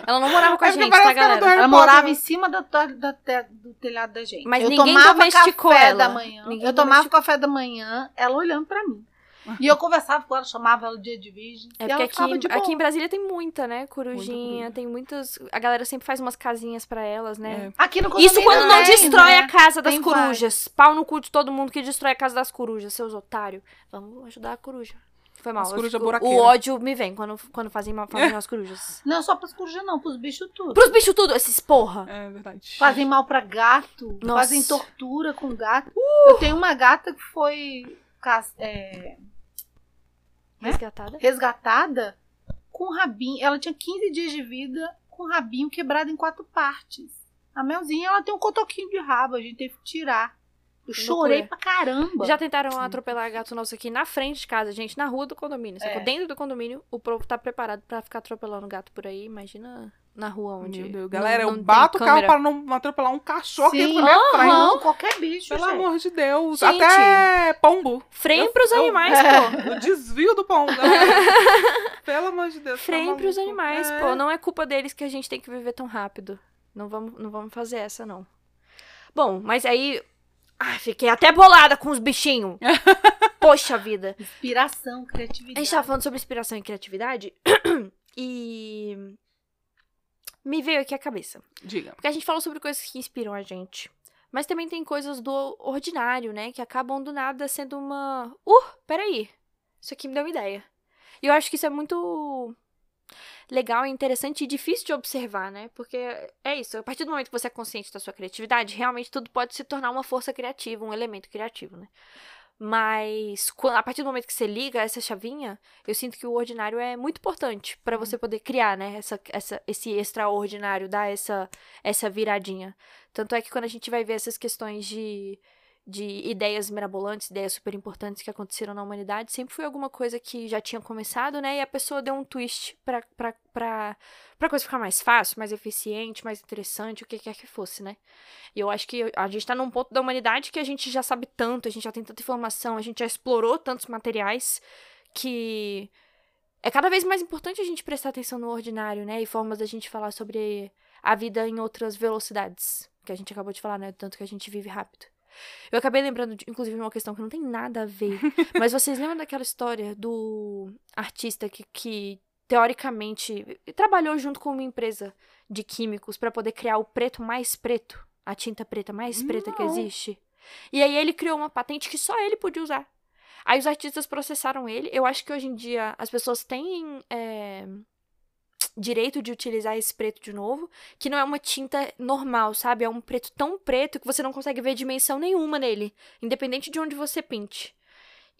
Ela não morava com a É gente, tá, galera? Ela Potter, morava em cima da, da- da do telhado da gente. Mas eu ninguém tomava domesticou café ela. da manhã. Ninguém eu tomava domesticou. café da manhã, ela olhando pra mim. E eu conversava com ela, chamava ela dia de virgem. É porque aqui, aqui em Brasília tem muita, né? Corujinha, tem muitas. A galera sempre faz umas casinhas pra elas, né? É. Aqui no Isso quando não tem, destrói né? a casa das Tem corujas. Pau no cu de todo mundo que destrói a casa das corujas, seus otários. Vamos ajudar a coruja. Foi mal. As corujas buraqueiras. o ódio me vem quando, quando fazem, mal, fazem as corujas. Não só pras corujas, não, pros bichos tudo. Pros bichos tudo, esses porra. É verdade. Fazem mal pra gato, Nossa. fazem tortura com gato. Eu tenho uma gata que foi cas- é, né? Resgatada. resgatada com rabinho. Ela tinha 15 dias de vida com o rabinho quebrado em quatro partes. A Melzinha, ela tem um cotoquinho de rabo, a gente teve que tirar. Eu chorei pra caramba. Já tentaram atropelar gato nosso aqui na frente de casa, gente, na rua do condomínio. É. Dentro do condomínio, o povo tá preparado pra ficar atropelando gato por aí, imagina. Na rua onde. Meu Deus, não- galera, não eu tem bato o carro câmera. para não atropelar um cachorro que Sim, entra na minha aham, frente. qualquer bicho, Pelo gente. amor de Deus. Gente. Até pombo. Freio Eu- pros eu- animais, É. pô. O desvio do pombo, galera. Pelo amor de Deus. tá Freio pros maluco? animais, É. pô. Não é culpa deles que a gente tem que viver tão rápido. Não vamos, não vamos fazer essa, não. Bom, mas aí. Ai, fiquei até bolada com os bichinhos. Poxa vida. Inspiração, A criatividade. gente tava falando sobre inspiração e criatividade. e. Me veio aqui a cabeça. Diga. Porque a gente falou sobre coisas que inspiram a gente. Mas também tem coisas do ordinário, né? Que acabam do nada sendo uma. Uh, peraí. Isso aqui me deu uma ideia. E eu acho que isso é muito legal, interessante e difícil de observar, né? Porque é isso. A partir do momento que você é consciente da sua criatividade, realmente tudo pode se tornar uma força criativa, um elemento criativo, né? Mas a partir do momento que você liga essa chavinha, eu sinto que o ordinário é muito importante para você poder criar, né? Essa, essa, esse extraordinário, dar essa, essa viradinha. Tanto é que quando a gente vai ver essas questões de, de ideias mirabolantes, ideias super importantes que aconteceram na humanidade, sempre foi alguma coisa que já tinha começado, né? E a pessoa deu um twist pra, pra, pra, pra coisa ficar mais fácil, mais eficiente, mais interessante, o que quer que fosse, né? E eu acho que a gente tá num ponto da humanidade que a gente já sabe tanto, a gente já tem tanta informação, a gente já explorou tantos materiais que é cada vez mais importante a gente prestar atenção no ordinário, né? E formas da gente falar sobre a vida em outras velocidades. Que a gente acabou de falar, né? Tanto que a gente vive rápido. Eu acabei lembrando, de, inclusive, de uma questão que não tem nada a ver. mas vocês lembram daquela história do artista que, que teoricamente, trabalhou junto com uma empresa de químicos para poder criar o preto mais preto? A tinta preta mais preta que Não. existe? E aí ele criou uma patente que só ele podia usar. Aí os artistas processaram ele. Eu acho que hoje em dia as pessoas têm é, direito de utilizar esse preto de novo, que não é uma tinta normal, sabe? É um preto tão preto que você não consegue ver dimensão nenhuma nele, independente de onde você pinte.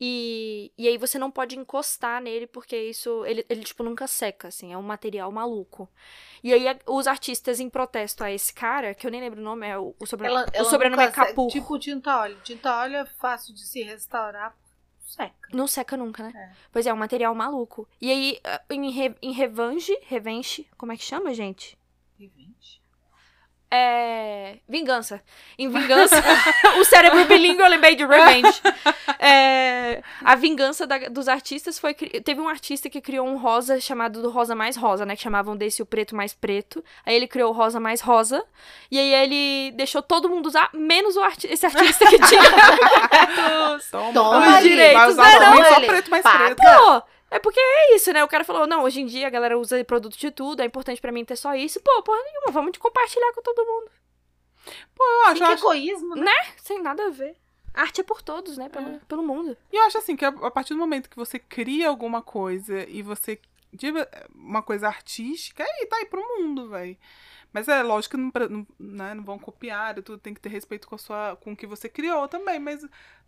E, e aí você não pode encostar nele, porque isso, ele, ele, tipo, nunca seca, assim, é um material maluco. E aí os artistas em protesto a esse cara, que eu nem lembro o nome, é o, o, sobre, Ela, o ela sobrenome é Capurro. Tipo tinta óleo. Tinta óleo é fácil de se restaurar. Seca. Não seca nunca, né? É. Pois é, um material maluco. E aí, ah, em, re, em revanche, revanche, como é que chama, gente? Revenge. É. Vingança. Em vingança. o cérebro bilíngue eu lembrei de Revenge. É, a vingança da- dos artistas foi. Teve um artista que criou um rosa chamado do Rosa Mais Rosa, né? Que chamavam desse o preto mais preto. Aí ele criou o rosa mais rosa. E aí ele deixou todo mundo usar, menos o arti esse artista que tinha os- Toma, Toma Vai ali, Vai usar né, não, só ele preto mais preto. Pô, é porque é isso, né? O cara falou, não, hoje em dia a galera usa produto de tudo, é importante pra mim ter só isso. Pô, porra nenhuma, vamos de compartilhar com todo mundo. Eu acho, Que eu acho- egoísmo, né? Sem nada a ver. Arte é por todos, né? Pelo, pelo mundo. E eu acho assim, que a partir do momento que você cria alguma coisa e você. Uma coisa artística, aí tá aí pro mundo, velho. Mas é lógico que não, não, né, não vão copiar, tudo tem que ter respeito com, a sua, com o que você criou também. Mas,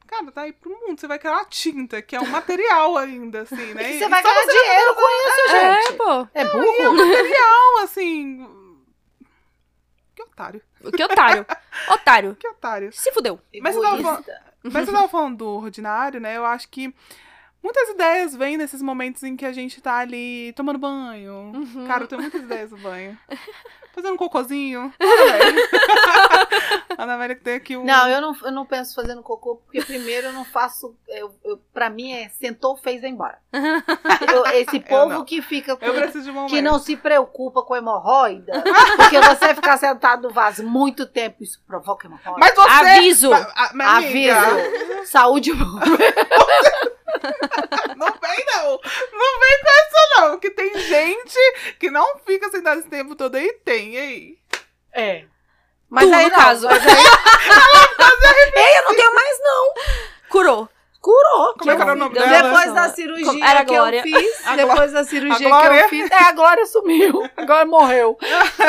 cara, tá aí pro mundo. Você vai criar uma tinta, que é um material ainda, assim, né? E E você vai ganhar dinheiro com isso, É, gente. pô. É burro. Não, assim. Que otário. Que otário. otário. Que otário. Se fudeu. Mas eu tava. Mas você tava falando do ordinário, né? Eu acho que muitas ideias vêm nesses momentos em que a gente tá ali tomando banho. Uhum. Cara, eu tenho muitas ideias no banho. Fazendo um cocôzinho. Ana Maria que tem aqui um. Não, eu não, eu não penso fazendo cocô, porque primeiro eu não faço. Eu, eu, pra mim é sentou, fez, vai embora. Eu- esse povo que fica com. Eu preciso de um. Que não se preocupa com hemorroida, porque você ficar sentado no vaso muito tempo, isso provoca hemorroida. Mas você. Aviso. Ma- a- minha amiga, Aviso. Saúde. Não vem, não. Não vem com essa, não. Que tem gente que não fica sentada esse tempo todo aí. Tem, e aí. É. Mas Tu, aí no não, caso. mas aí- Ei, eu não tenho mais, não. Curou. Curou. Como é que era o nome dela? Depois da cirurgia era que Glória. eu fiz, A depois da cirurgia que eu fiz, é, a Glória sumiu. Agora morreu.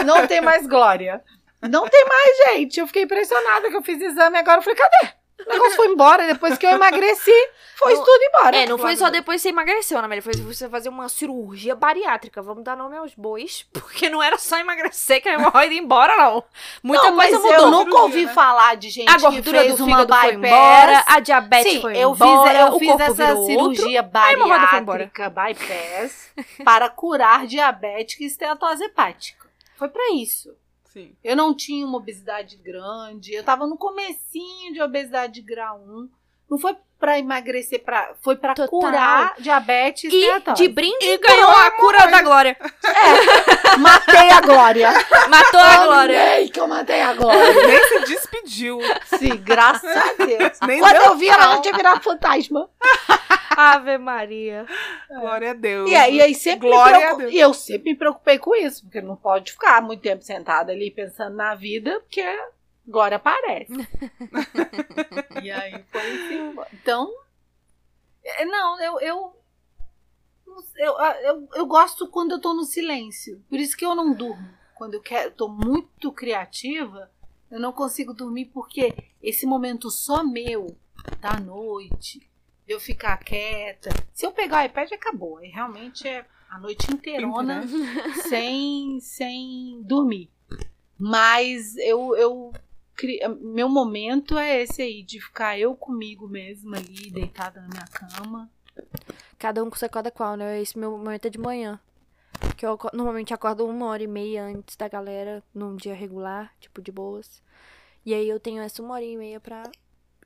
Não tem mais Glória. Não tem mais, gente. Eu fiquei impressionada que eu fiz exame agora. Eu falei, cadê? O negócio foi embora. Depois que eu emagreci, foi Não- tudo embora. É, não foi só depois que você emagreceu, Ana. Foi você fazer uma cirurgia bariátrica. Vamos dar nome aos bois. Porque não era só emagrecer que a hemorroida ia embora, não. Muita não, mas coisa mudou. eu nunca ouvi né? falar de gente A que gordura fez do uma fígado foi bypass. embora, a diabetes Sim, foi eu embora, fiz, eu o fiz essa outro. cirurgia foi embora. bariátrica bypass para curar diabetes e esteatose hepática. Foi pra isso. Sim. Eu não tinha uma obesidade grande, eu tava no comecinho de obesidade grau 1. Não foi pra emagrecer, pra, foi pra Total. curar diabetes E esteatose. de brinde E ganhou a cura da Glória. Matei a Glória. Matou a Glória. Amei que eu matei a Glória. Nem se despediu. Sim, graças a Deus. Nem Quando eu vi, ela tinha virado fantasma. Ave Maria. Glória a Deus. E aí, aí sempre Glória preocup- Deus. E eu sempre me preocupei com isso, porque não pode ficar muito tempo sentada ali pensando na vida, porque Glória aparece. e aí foi assim. Então, é, não, eu, eu, eu, eu, eu gosto quando eu tô no silêncio. Por isso que eu não durmo. Quando eu quero, tô muito criativa, eu não consigo dormir porque esse momento só meu, da noite, de eu ficar quieta. Se eu pegar o iPad, acabou. Aí realmente é a noite inteirona sem, sem dormir. Mas eu, eu meu momento é esse aí, de ficar eu comigo mesma ali, deitada na minha cama. Cada um com cada qual, né? Esse meu momento é de manhã. Que eu normalmente acordo uma hora e meia antes da galera, num dia regular, tipo de boas. E aí eu tenho essa uma hora e meia pra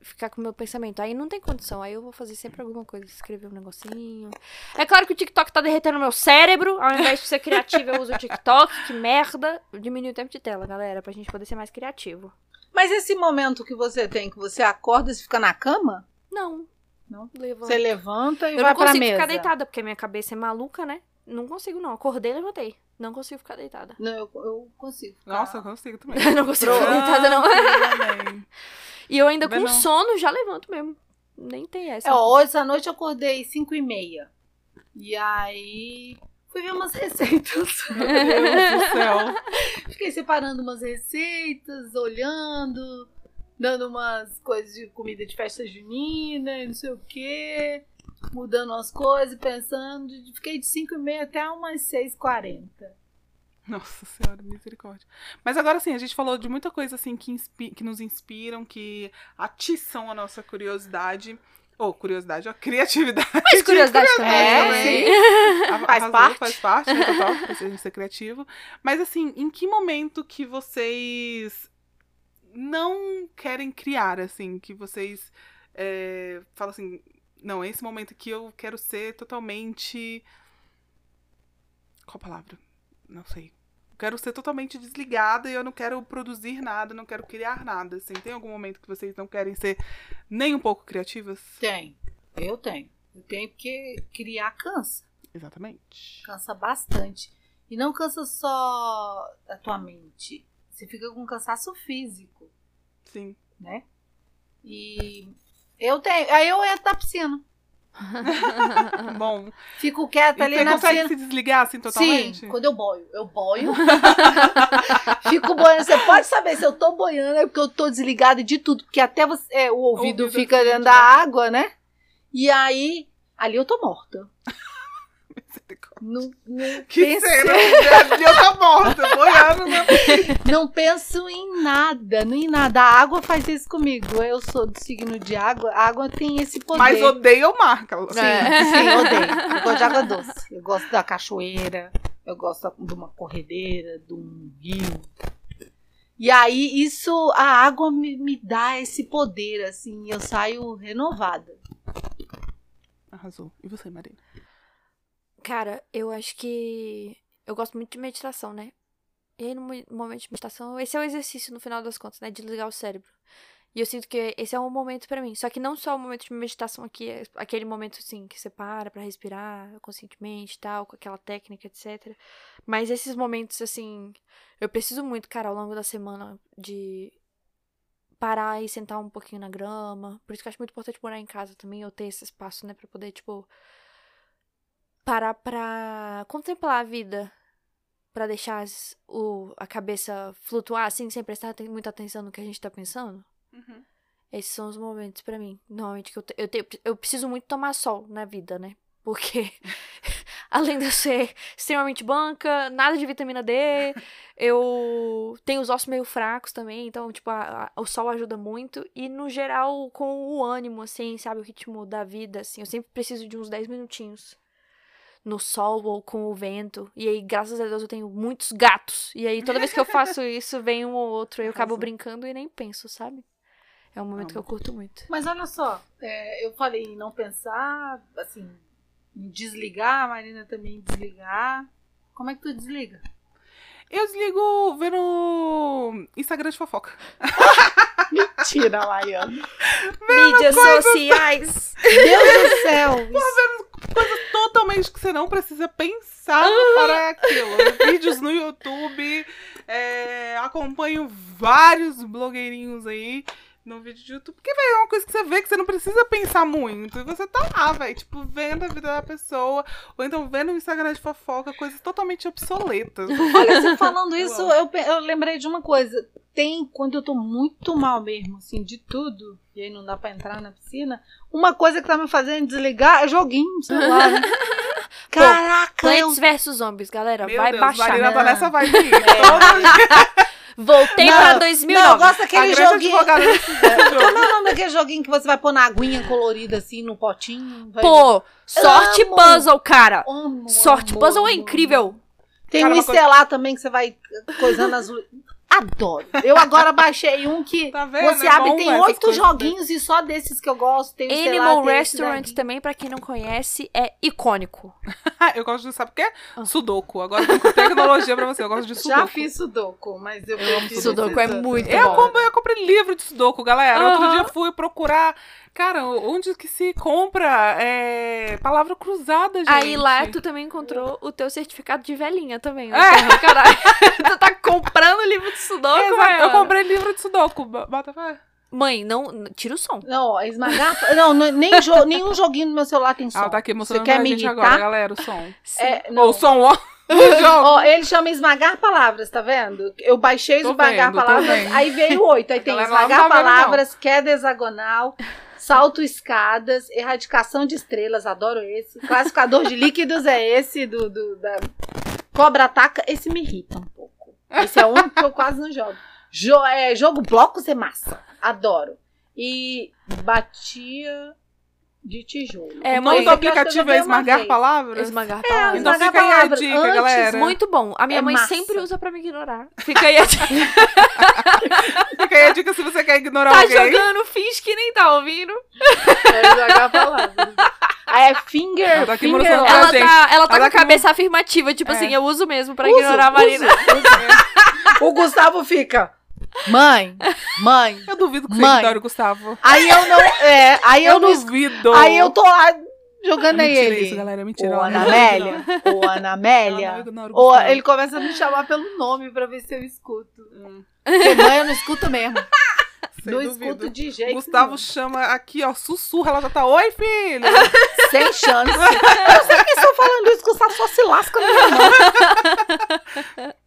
ficar com o meu pensamento. Aí não tem condição, aí eu vou fazer sempre alguma coisa, escrever um negocinho. É claro que o TikTok tá derretendo meu cérebro. Ao invés de ser criativo, eu uso o TikTok, que merda. Diminui o tempo de tela, galera, pra gente poder ser mais criativo. Mas esse momento que você tem, que você acorda e fica na cama, Não. Não? Levanto. você levanta e Eu vai não pra consigo mesa. ficar deitada, porque minha cabeça é maluca, né? Não consigo, não. Acordei e levantei. Não consigo ficar deitada. Não, eu, eu consigo. ficar- Nossa, eu consigo também. não consigo ficar deitada, não. E eu ainda Também com não. sono já levanto mesmo. Nem tem essa. É, ó, hoje essa noite eu acordei 5 e meia. E aí fui ver umas receitas. Meu Deus do céu. Fiquei separando umas receitas, olhando, dando umas coisas de comida de festa junina e não sei o quê. Mudando umas coisas, pensando. Fiquei de 5 e meia até umas 6h40. Nossa senhora, misericórdia. Mas agora sim, a gente falou de muita coisa assim que, que nos inspiram, que atiçam a nossa curiosidade. Ou curiosidade, ó, criatividade. Mas curiosidade também. É, também. A- Faz parte. Faz parte, né, total, gente ser criativo. Mas assim, em que momento que vocês não querem criar, assim, que vocês é, falam assim, não, é esse momento que eu quero ser totalmente. Qual a palavra? Não sei. Quero ser totalmente desligada e eu não quero produzir nada, não quero criar nada. Assim, tem algum momento que vocês não querem ser nem um pouco criativas? Tem. Eu tenho. Eu tenho porque criar cansa. Exatamente. Cansa bastante. E não cansa só a tua mente. Você fica com cansaço físico, Sim. né? E eu tenho. Aí eu entro na piscina. Bom. Fico quieta E ali você na consegue se desligar assim totalmente? Sim, quando eu boio. Eu boio. Fico boiando. Você pode saber se eu tô boiando é porque eu tô desligada de tudo. Porque até você, é, o ouvido, Ouvido fica dentro da né? água, né? E aí, ali eu tô morta. Não, não Que penso, cena! Eu tá morta, boiando na não penso em nada, nem em nada. A água faz isso comigo. Eu sou do signo de água. A água tem esse poder. Mas odeia o mar, Carla. Sim, É. sim, odeio. Eu gosto de água doce. Eu gosto da cachoeira. Eu gosto de uma corredeira, de um rio. E aí, isso, a água me, me dá esse poder, assim. Eu saio renovada. Arrasou. E você, Marina? Cara, eu acho que. Eu gosto muito de meditação, né? E aí, no mo- momento de meditação, esse é o exercício no final das contas, né? De desligar o cérebro. E eu sinto que esse é um momento pra mim. Só que não só o momento de meditação aqui, é aquele momento assim, que você para pra respirar conscientemente e tal, com aquela técnica, etc. Mas esses momentos, assim, eu preciso muito, cara, ao longo da semana, de parar e sentar um pouquinho na grama. Por isso que eu acho muito importante morar em casa também, eu ter esse espaço, né, pra poder, tipo, parar pra contemplar a vida, pra deixar as- o, a cabeça flutuar assim, sem prestar muita atenção no que a gente tá pensando. Esses são os momentos pra mim. Normalmente que eu, te- eu, tenho- eu preciso muito tomar sol na vida, né? Porque além de eu ser extremamente banca, nada de vitamina D, eu tenho os ossos meio fracos também, então, tipo, a- a- o sol ajuda muito. E no geral, com o ânimo, assim, sabe, o ritmo da vida, assim, eu sempre preciso de uns 10 minutinhos no sol ou com o vento. E aí, graças a Deus, eu tenho muitos gatos. E aí, toda vez que eu faço isso, vem um ou outro. E eu acabo brincando e nem penso, sabe? É um momento que eu curto muito. Mas olha só, é, eu falei em não pensar, assim, em desligar, a Marina também desligar. Como é que tu desliga? Eu desligo vendo Instagram de fofoca. Mentira, Laiana. Mídias sociais! Deus do céu! Totalmente que você não precisa pensar para aquilo. Vídeos no YouTube. é, acompanho vários blogueirinhos aí no vídeo de YouTube. Porque, velho, é uma coisa que você vê que você não precisa pensar muito. E você tá lá, velho, tipo, vendo a vida da pessoa. Ou então vendo o Instagram de fofoca, coisas totalmente obsoletas. Olha, você falando isso, eu, eu lembrei de uma coisa. Tem, quando eu tô muito mal mesmo, assim, de tudo, e aí não dá pra entrar na piscina, uma coisa que tá me fazendo desligar é joguinho no celular. né? Caraca, eu... Plants vs Zombies, galera, Meu vai Deus, baixar. Marina tá né? nessa vibe aí. Voltei Não, pra Não, 2009. eu gosto daquele joguinho. Como é o nome daquele joguinho que você vai pôr na aguinha colorida assim no potinho? Vai- Pô, sorte amo. puzzle, cara. Amo, Sorte amo, puzzle é incrível. Tem Cara, um uma coisa- estelar também que você vai coisando luzes. Adoro. Eu agora baixei um que Tá vendo? você É abre, tem oito coisas joguinhos e só desses que eu gosto. Tem Animal esse Restaurant também, pra quem não conhece, é icônico. eu gosto de, sabe o quê? Sudoku. Agora eu tenho tecnologia pra você. Eu gosto de Sudoku. Já fiz Sudoku, mas eu, Eu amo prefiro Sudoku é muito Eu bom. comprei, eu comprei livro de Sudoku, galera. Outro Aham. dia fui procurar. Cara, onde que se compra é, palavra cruzada, gente? Aí lá tu também encontrou o teu certificado de velhinha também. É. É. Caralho. tu tá comprando livro de Sudoku, Exato, Maiana. Eu comprei livro de Sudoku. Bota fé. Mãe, não, tira o som. Não, ó, esmagar. Não, nem jo- nenhum joguinho no meu celular tem som. Ah, tá aqui mostrando Você quer pra me gente agora, galera, o som. É, Ou o som, ó. Ó, ele chama esmagar palavras, tá vendo? Eu baixei Tô esmagar vendo, palavras, vendo. aí veio oito. Aí tem esmagar tá vendo, palavras, queda hexagonal, salto escadas, erradicação de estrelas, adoro esse. Classificador de líquidos é esse do, do- da cobra ataca. Esse me irrita um pouco. Esse é único que eu quase não jogo. Jo- é, jogo blocos é massa, adoro. E batia de tijolo. É, o que eu aplicativo joguei é uma esmagar palavras? Esmagar É, palavras. Então esmagar fica aí a palavras. dica, Antes, galera. Muito bom. A minha É mãe massa. sempre usa pra me ignorar. Fica aí a dica. Fica aí a dica se você quer ignorar tá alguém. jogando, finge que nem tá ouvindo. É esmagar palavras. Aí é finger, Ela tá aqui finger Ela gente. tá, ela tá Ela com que a cabeça afirmativa, tipo É. assim, eu uso mesmo pra Uso, ignorar a Marina. uso, uso. O Gustavo fica, mãe, mãe. Eu duvido que você Mãe. ignore o Gustavo. Aí eu não, é, aí eu, Eu não, duvido. aí eu tô lá jogando aí ele. isso, galera. é Mentira. Ô, ela não Ana ignora. Amélia, ô, Ana Ela não Amélia. ignora o Ou ele começa a me chamar pelo nome pra ver se eu escuto. Hum, Porque mãe eu não escuto mesmo. Sem não dúvida. escuto de jeito Gustavo nenhum. chama aqui, ó, sussurra. Ela já tá, oi, filho. Sem chance. Eu sei que estou falando isso, Gustavo só se lasca na minha mão.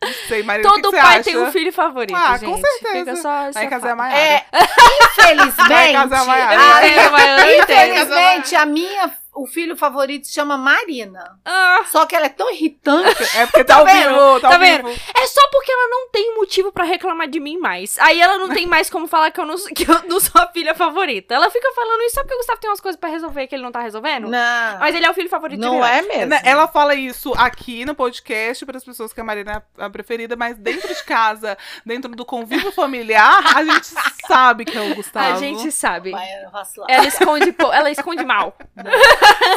Não sei, que Todo que você pai tem um filho favorito, Ah, gente. com certeza. Fica só essa Vai casar Maiara. É, infelizmente, Maiara. Maiana, eu entendo. infelizmente, a minha, o filho favorito se chama Marina. Ah, Só que ela é tão irritante. É porque tá, Tá ao vendo? vivo, tá, Tá vendo? vivo. é só porque ela não tem motivo pra reclamar de mim mais. Aí ela não tem mais como falar que eu não, que eu não sou a filha favorita. Ela fica falando isso só porque o Gustavo tem umas coisas pra resolver que ele não tá resolvendo. Não, Mas ele é o filho favorito de não verdade. é mesmo. Né, Ela fala isso aqui no podcast para as pessoas que a Marina é a preferida, mas dentro de casa, dentro do convívio familiar, a gente sabe que é o Gustavo. A gente sabe. Ela esconde, ela esconde mal.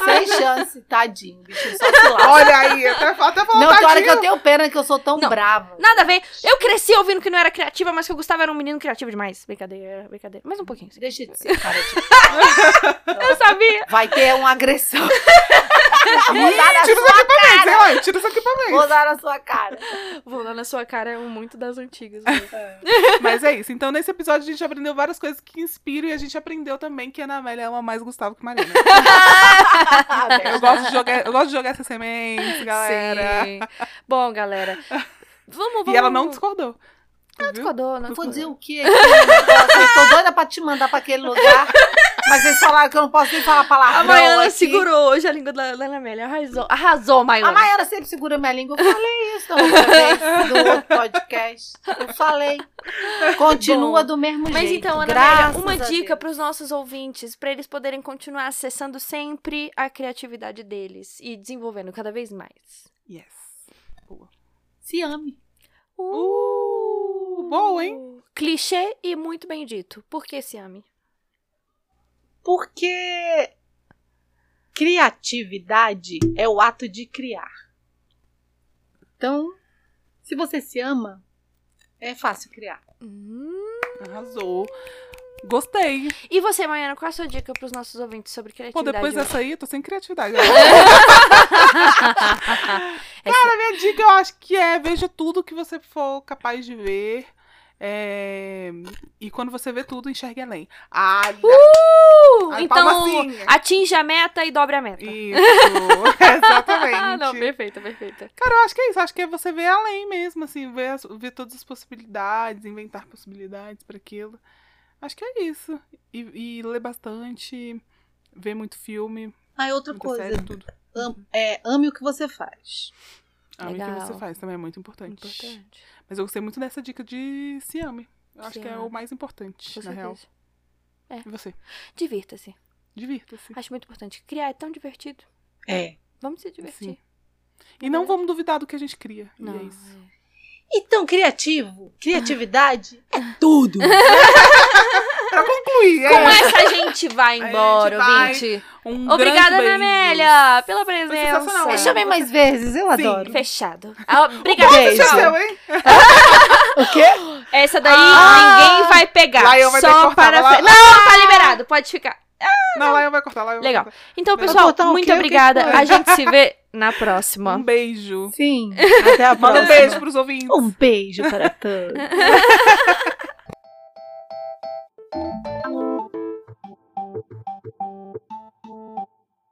Sem chance, tadinho. Bicho, só se lasca. Olha aí, até, até falou Não, tem hora tadinho. que eu tenho pena que eu sou tão Não. brava. Nada a ver. Eu cresci ouvindo que não era criativa, mas que o Gustavo era um menino criativo demais. Brincadeira, brincadeira. Mais um pouquinho. Deixa de ser cara de Eu sabia. Vai ter uma agressão. Ih, dar tira isso sua aqui pra mim, Zé, tira isso aqui pra mim. Vou dar na sua cara. Vou lá na sua cara, é um muito das antigas. mesmo. Mas é isso. Então, nesse episódio, a gente aprendeu várias coisas que inspiram e a gente aprendeu também que a Ana Amélia ama mais Gustavo que Marina. Eu gosto de jogar, eu gosto de jogar essas sementes, galera. Sim. Bom, galera. Vamos, vamos. E ela não discordou. Não Viu? discordou, não Vou discordou. dizer o quê? Eu tô doida pra te mandar pra aquele lugar. Mas vocês falaram que eu não posso nem falar palavrão A Maiana aqui. segurou hoje a língua da, da Ana Amélia. Arrasou, arrasou A Maiana. Sempre segura minha língua. Eu falei isso. isso da outra vez, do outro podcast. Eu falei. Continua Bom, do mesmo Mas jeito. então, Ana graças Amélia, uma dica para os nossos ouvintes, para eles poderem continuar acessando sempre a criatividade deles e desenvolvendo cada vez mais. Yes. Boa. Se ame. Uh, boa, hein? Clichê e muito bem dito. Por que se ame? Porque criatividade é o ato de criar. Então, se você se ama, é fácil criar. Hum. Arrasou. Gostei. E você, Maiana, qual a sua dica para os nossos ouvintes sobre Pô, criatividade? depois hoje? dessa aí, eu tô sem criatividade. Cara, minha dica eu acho que é veja tudo que você for capaz de ver. É, E quando você vê tudo, enxergue além. Ah, Uh! Ai, então, palmacinha. atinja a meta e dobre a meta. isso. Exatamente. Ah, não, perfeita, perfeita. Cara, eu acho que é isso. Acho que é você ver além mesmo, assim, ver, as- ver todas as possibilidades, inventar possibilidades para aquilo. Acho que é isso. E, e ler bastante, ver muito filme, Ah, outra coisa. série, tudo. Am- é, ame o que você faz. Ah, o que Legal. você faz também é muito importante. Importante. Mas eu gostei muito dessa dica de se ame. Eu acho Se que é o mais importante, Com na real. certeza. E você? Divirta-se. Divirta-se. Acho muito importante. Criar é tão divertido. É. Vamos se divertir. Sim. E não vamos duvidar do que a gente cria. E Não. é isso. Então, criativo, criatividade é tudo. Pra concluir, Com é. essa a gente vai gente embora, vai. ouvinte. Um Obrigada. Amélia, pela presença. né? Chamei mais vezes, eu Sim. adoro. Fechado. Ah, Obrigada, Beijo. Seu, hein? O quê? Essa daí Ah! ninguém vai pegar. Lion vai só cortar, para. lá. Não, tá liberado. Pode ficar. Não, lá eu vai cortar, lá eu vai Legal. cortar. Então, pessoal, muito quê? Obrigada. A gente se vê na próxima. Um beijo. Sim. Até a Manda próxima. um beijo pros ouvintes. Um beijo para todos.